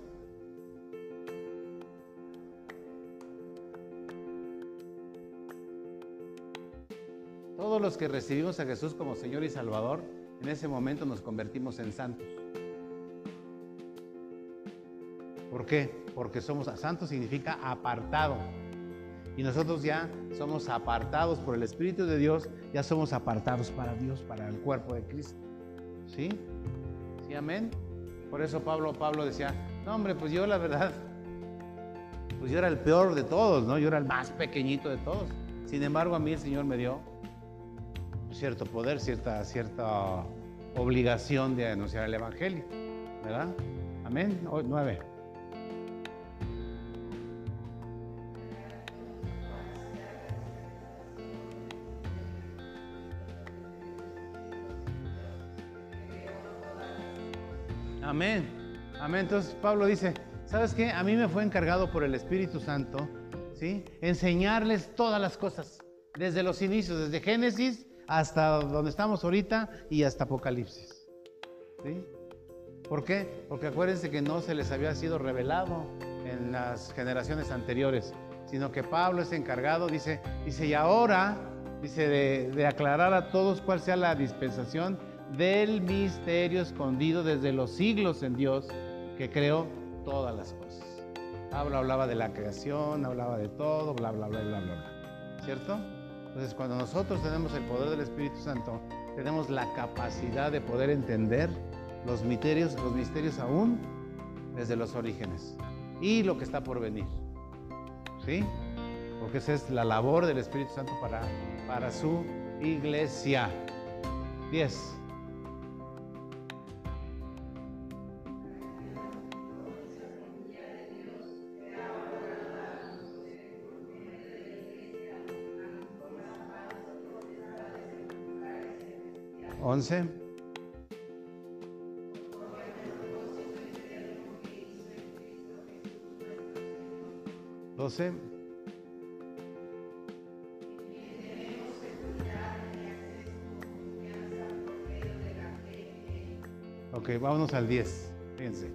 Todos los que recibimos a Jesús como Señor y Salvador, en ese momento nos convertimos en santos. ¿Por qué? Porque somos santos significa apartado. Y nosotros ya somos apartados por el Espíritu de Dios, ya somos apartados para Dios, para el cuerpo de Cristo. ¿Sí? ¿Sí, amén? Por eso Pablo, Pablo decía, no hombre, pues yo la verdad, pues yo era el peor de todos, ¿no? Yo era el más pequeñito de todos. Sin embargo, a mí el Señor me dio cierto poder, cierta, cierta obligación de anunciar el Evangelio, ¿verdad? Amén. nueve. Amén. Amén. Entonces Pablo dice, ¿sabes qué? A mí me fue encargado por el Espíritu Santo, ¿sí? Enseñarles todas las cosas, desde los inicios, desde Génesis hasta donde estamos ahorita y hasta Apocalipsis. ¿Sí? ¿Por qué? Porque acuérdense que no se les había sido revelado en las generaciones anteriores, sino que Pablo es encargado, dice, dice, y ahora, dice, de, de aclarar a todos cuál sea la dispensación del misterio escondido desde los siglos en Dios que creó todas las cosas. Pablo hablaba de la creación, hablaba de todo, bla, bla, bla, bla, bla. ¿Cierto? Entonces, cuando nosotros tenemos el poder del Espíritu Santo, tenemos la capacidad de poder entender los misterios, los misterios aún desde los orígenes y lo que está por venir. ¿Sí? Porque esa es la labor del Espíritu Santo para, para su iglesia. 10. Once. Doce. Ok, vámonos al 10. Fíjense.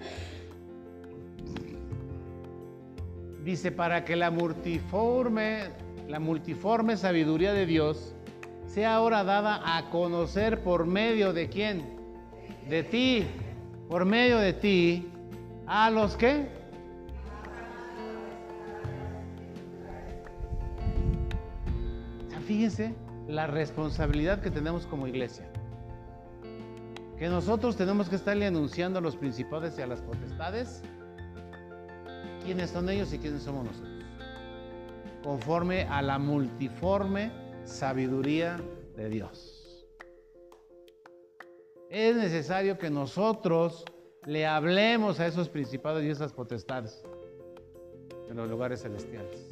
Dice, para que la multiforme, la multiforme sabiduría de Dios sea ahora dada a conocer por medio de quién? De ti, por medio de ti, a los que... fíjense la responsabilidad que tenemos como iglesia. Que nosotros tenemos que estarle anunciando a los principales y a las potestades quiénes son ellos y quiénes somos nosotros. Conforme a la multiforme sabiduría de Dios. Es necesario que nosotros le hablemos a esos principados y esas potestades en los lugares celestiales.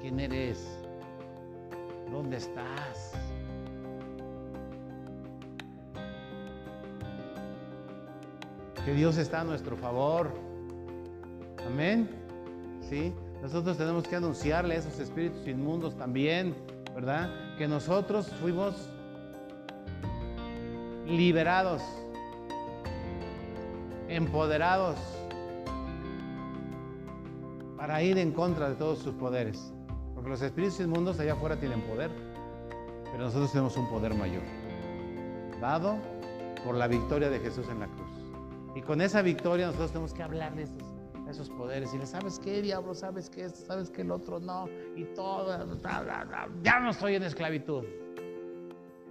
¿Quién eres? ¿Dónde estás? Que Dios está a nuestro favor. Amén. ¿Sí? Nosotros tenemos que anunciarle a esos espíritus inmundos también, ¿verdad? Que nosotros fuimos liberados, empoderados para ir en contra de todos sus poderes. Porque los espíritus inmundos allá afuera tienen poder, pero nosotros tenemos un poder mayor, dado por la victoria de Jesús en la cruz. Y con esa victoria nosotros tenemos que hablar de esos, esos poderes. Y le sabes qué, diablo, sabes qué, sabes que el otro no, y todo, ya no estoy en esclavitud.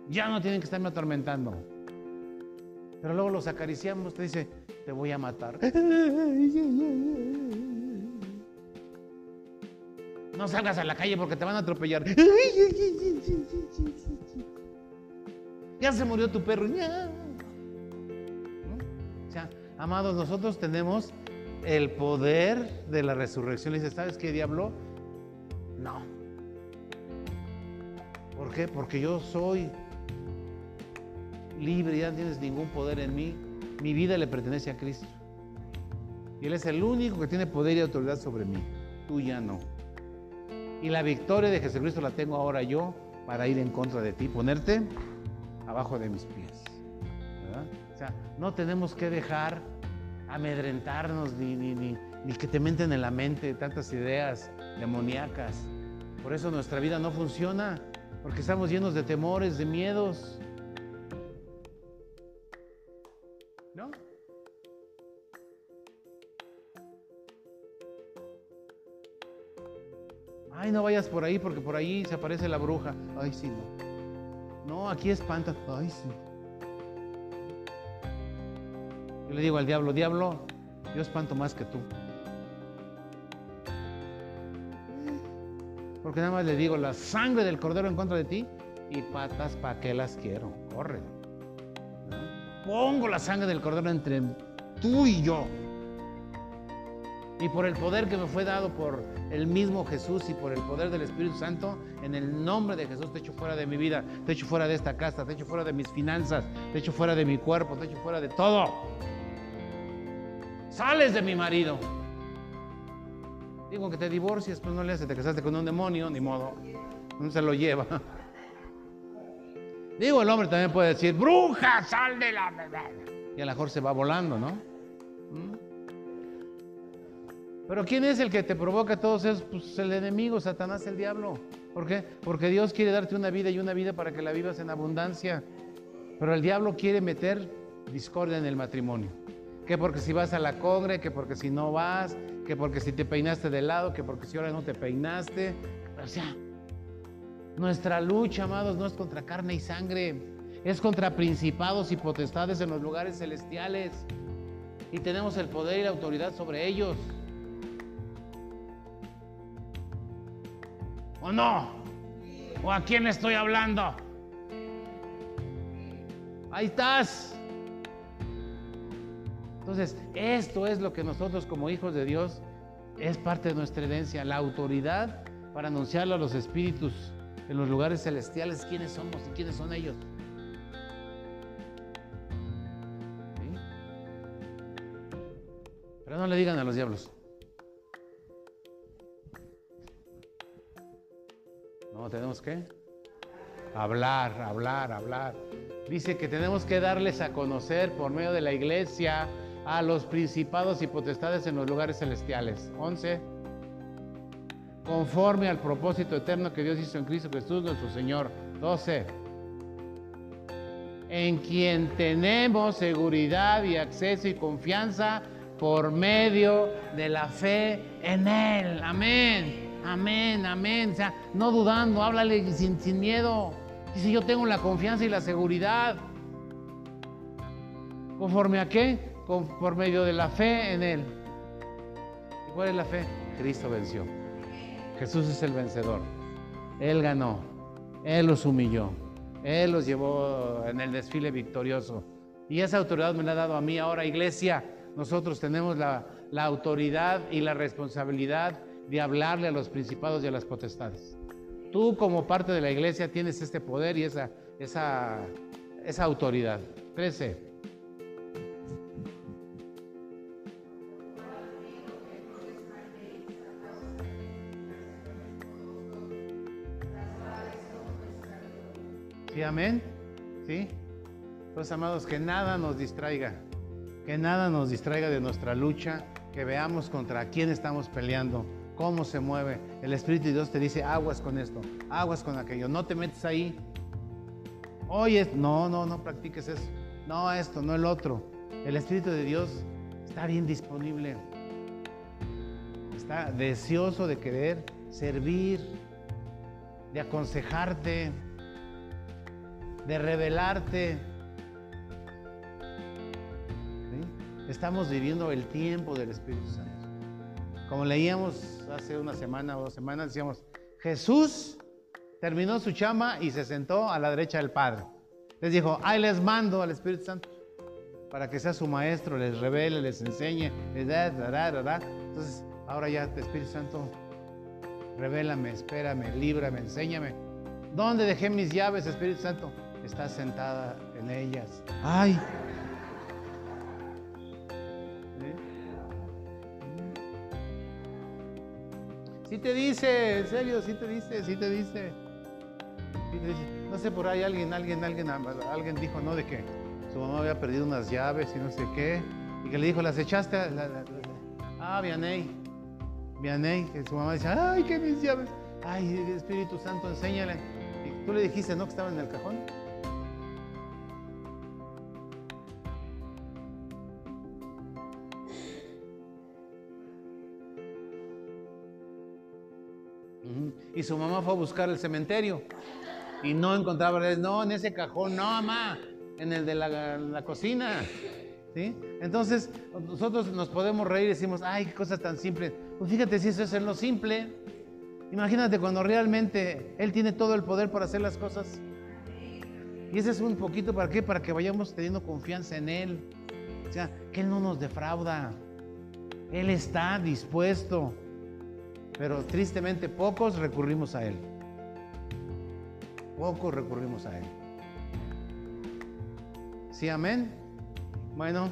Ya no tienen que estarme atormentando. Pero luego los acariciamos, te dice, te voy a matar. No salgas a la calle porque te van a atropellar. Ya se murió tu perro. O sea, amados, nosotros tenemos el poder de la resurrección. Le dice, ¿sabes qué, diablo? No. ¿Por qué? Porque yo soy libre, ya no tienes ningún poder en mí. Mi vida le pertenece a Cristo. Y Él es el único que tiene poder y autoridad sobre mí. Tú ya no. Y la victoria de Jesucristo la tengo ahora yo para ir en contra de ti, ponerte abajo de mis pies. O sea, no tenemos que dejar amedrentarnos ni, ni, ni, ni que te menten en la mente tantas ideas demoníacas. Por eso nuestra vida no funciona, porque estamos llenos de temores, de miedos. ¿No? Ay, no vayas por ahí porque por ahí se aparece la bruja. Ay, sí, no. No, aquí espanta. Ay, sí. Yo le digo al diablo, diablo, yo espanto más que tú. Porque nada más le digo, la sangre del cordero en contra de ti y patas, ¿para qué las quiero? Corre. Pongo la sangre del cordero entre tú y yo y por el poder que me fue dado por el mismo Jesús y por el poder del Espíritu Santo, en el nombre de Jesús te echo fuera de mi vida, te echo fuera de esta casa, te echo fuera de mis finanzas, te echo fuera de mi cuerpo, te echo fuera de todo. Sales de mi marido. Digo que te divorcies, pues no le haces, te casaste con un demonio, ni modo. No se lo lleva. Digo, el hombre también puede decir, bruja, sal de la... Y a lo mejor se va volando, ¿no? ¿Mm? Pero ¿quién es el que te provoca todos esos? Pues el enemigo, Satanás, el diablo. ¿Por qué? Porque Dios quiere darte una vida y una vida para que la vivas en abundancia. Pero el diablo quiere meter discordia en el matrimonio. Que porque si vas a la congre, que porque si no vas, que porque si te peinaste de lado, que porque si ahora no te peinaste. O sea, nuestra lucha, amados, no es contra carne y sangre, es contra principados y potestades en los lugares celestiales. Y tenemos el poder y la autoridad sobre ellos. ¿O no? ¿O a quién estoy hablando? Ahí estás. Entonces, esto es lo que nosotros como hijos de Dios es parte de nuestra herencia, la autoridad para anunciarlo a los espíritus en los lugares celestiales quiénes somos y quiénes son ellos. Pero no le digan a los diablos. No, tenemos que hablar, hablar, hablar. Dice que tenemos que darles a conocer por medio de la iglesia a los principados y potestades en los lugares celestiales. 11. Conforme al propósito eterno que Dios hizo en Cristo Jesús nuestro Señor. 12. En quien tenemos seguridad y acceso y confianza por medio de la fe en Él. Amén. Amén, amén. O sea, no dudando, háblale sin, sin miedo. Dice, yo tengo la confianza y la seguridad. ¿Conforme a qué? Por medio de la fe en Él. ¿Y cuál es la fe? Cristo venció. Jesús es el vencedor. Él ganó. Él los humilló. Él los llevó en el desfile victorioso. Y esa autoridad me la ha dado a mí ahora, iglesia. Nosotros tenemos la, la autoridad y la responsabilidad de hablarle a los principados y a las potestades. Tú como parte de la iglesia tienes este poder y esa, esa, esa autoridad. 13. ¿Sí, amén? ¿Sí? Pues amados, que nada nos distraiga, que nada nos distraiga de nuestra lucha, que veamos contra quién estamos peleando, cómo se mueve. El Espíritu de Dios te dice, aguas con esto, aguas con aquello, no te metes ahí. Oye, no, no, no practiques eso. No esto, no el otro. El Espíritu de Dios está bien disponible. Está deseoso de querer servir, de aconsejarte, de revelarte. Estamos viviendo el tiempo del Espíritu Santo. Como leíamos hace una semana o dos semanas, decíamos, Jesús terminó su chama y se sentó a la derecha del Padre. Les dijo, ahí les mando al Espíritu Santo para que sea su maestro, les revele, les enseñe, les. Entonces, ahora ya, Espíritu Santo, revélame, espérame, líbrame, enséñame. ¿Dónde dejé mis llaves, Espíritu Santo? Está sentada en ellas. ¡Ay! Sí te dice, en serio, sí te dice, sí te dice. No sé, por ahí alguien, alguien, alguien, alguien dijo, ¿no? De que su mamá había perdido unas llaves y no sé qué. Y que le dijo, ¿las echaste? ah, Vianey. Vianey, que su mamá decía, ay, qué mis llaves. Ay, Espíritu Santo, enséñale. Y tú le dijiste, ¿no? Que estaba en el cajón. Y su mamá fue a buscar el cementerio y no encontraba, no, en ese cajón, no, mamá, en el de la, cocina. ¿Sí? Entonces, nosotros nos podemos reír y decimos, ay, qué cosa tan simple. Pues fíjate si eso es en lo simple. Imagínate cuando realmente Él tiene todo el poder para hacer las cosas. Y ese es un poquito para qué? Para que vayamos teniendo confianza en Él. O sea, que Él no nos defrauda. Él está dispuesto. Pero tristemente pocos recurrimos a Él. Pocos recurrimos a Él. ¿Sí, amén? Bueno,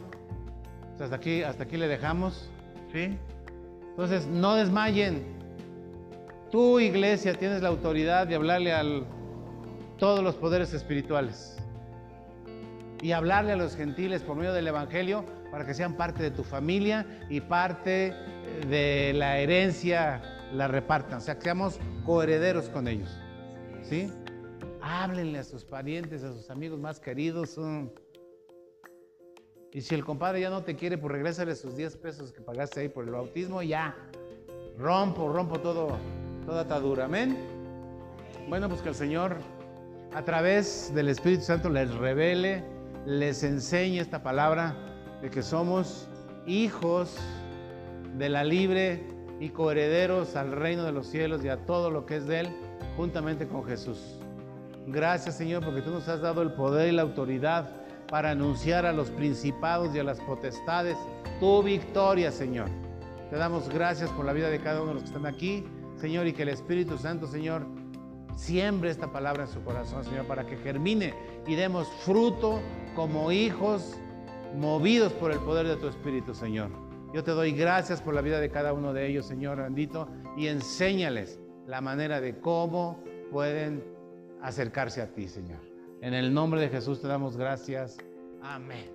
pues hasta aquí, hasta aquí le dejamos. ¿Sí? Entonces, no desmayen. Tu iglesia tienes la autoridad de hablarle a todos los poderes espirituales y hablarle a los gentiles por medio del Evangelio para que sean parte de tu familia y parte de la herencia la repartan, o sea, que seamos coherederos con ellos. ¿Sí? Háblenle a sus parientes, a sus amigos más queridos. Y si el compadre ya no te quiere, pues regrésale sus 10 pesos que pagaste ahí por el bautismo ya. Rompo, rompo todo, toda atadura. Amén. Bueno, pues que el Señor a través del Espíritu Santo les revele, les enseñe esta palabra de que somos hijos de la libre y coherederos al reino de los cielos y a todo lo que es de Él, juntamente con Jesús. Gracias Señor porque tú nos has dado el poder y la autoridad para anunciar a los principados y a las potestades tu victoria, Señor. Te damos gracias por la vida de cada uno de los que están aquí, Señor, y que el Espíritu Santo, Señor, siembre esta palabra en su corazón, Señor, para que germine y demos fruto como hijos movidos por el poder de tu Espíritu, Señor. Yo te doy gracias por la vida de cada uno de ellos, Señor bendito, y enséñales la manera de cómo pueden acercarse a ti, Señor. En el nombre de Jesús te damos gracias. Amén.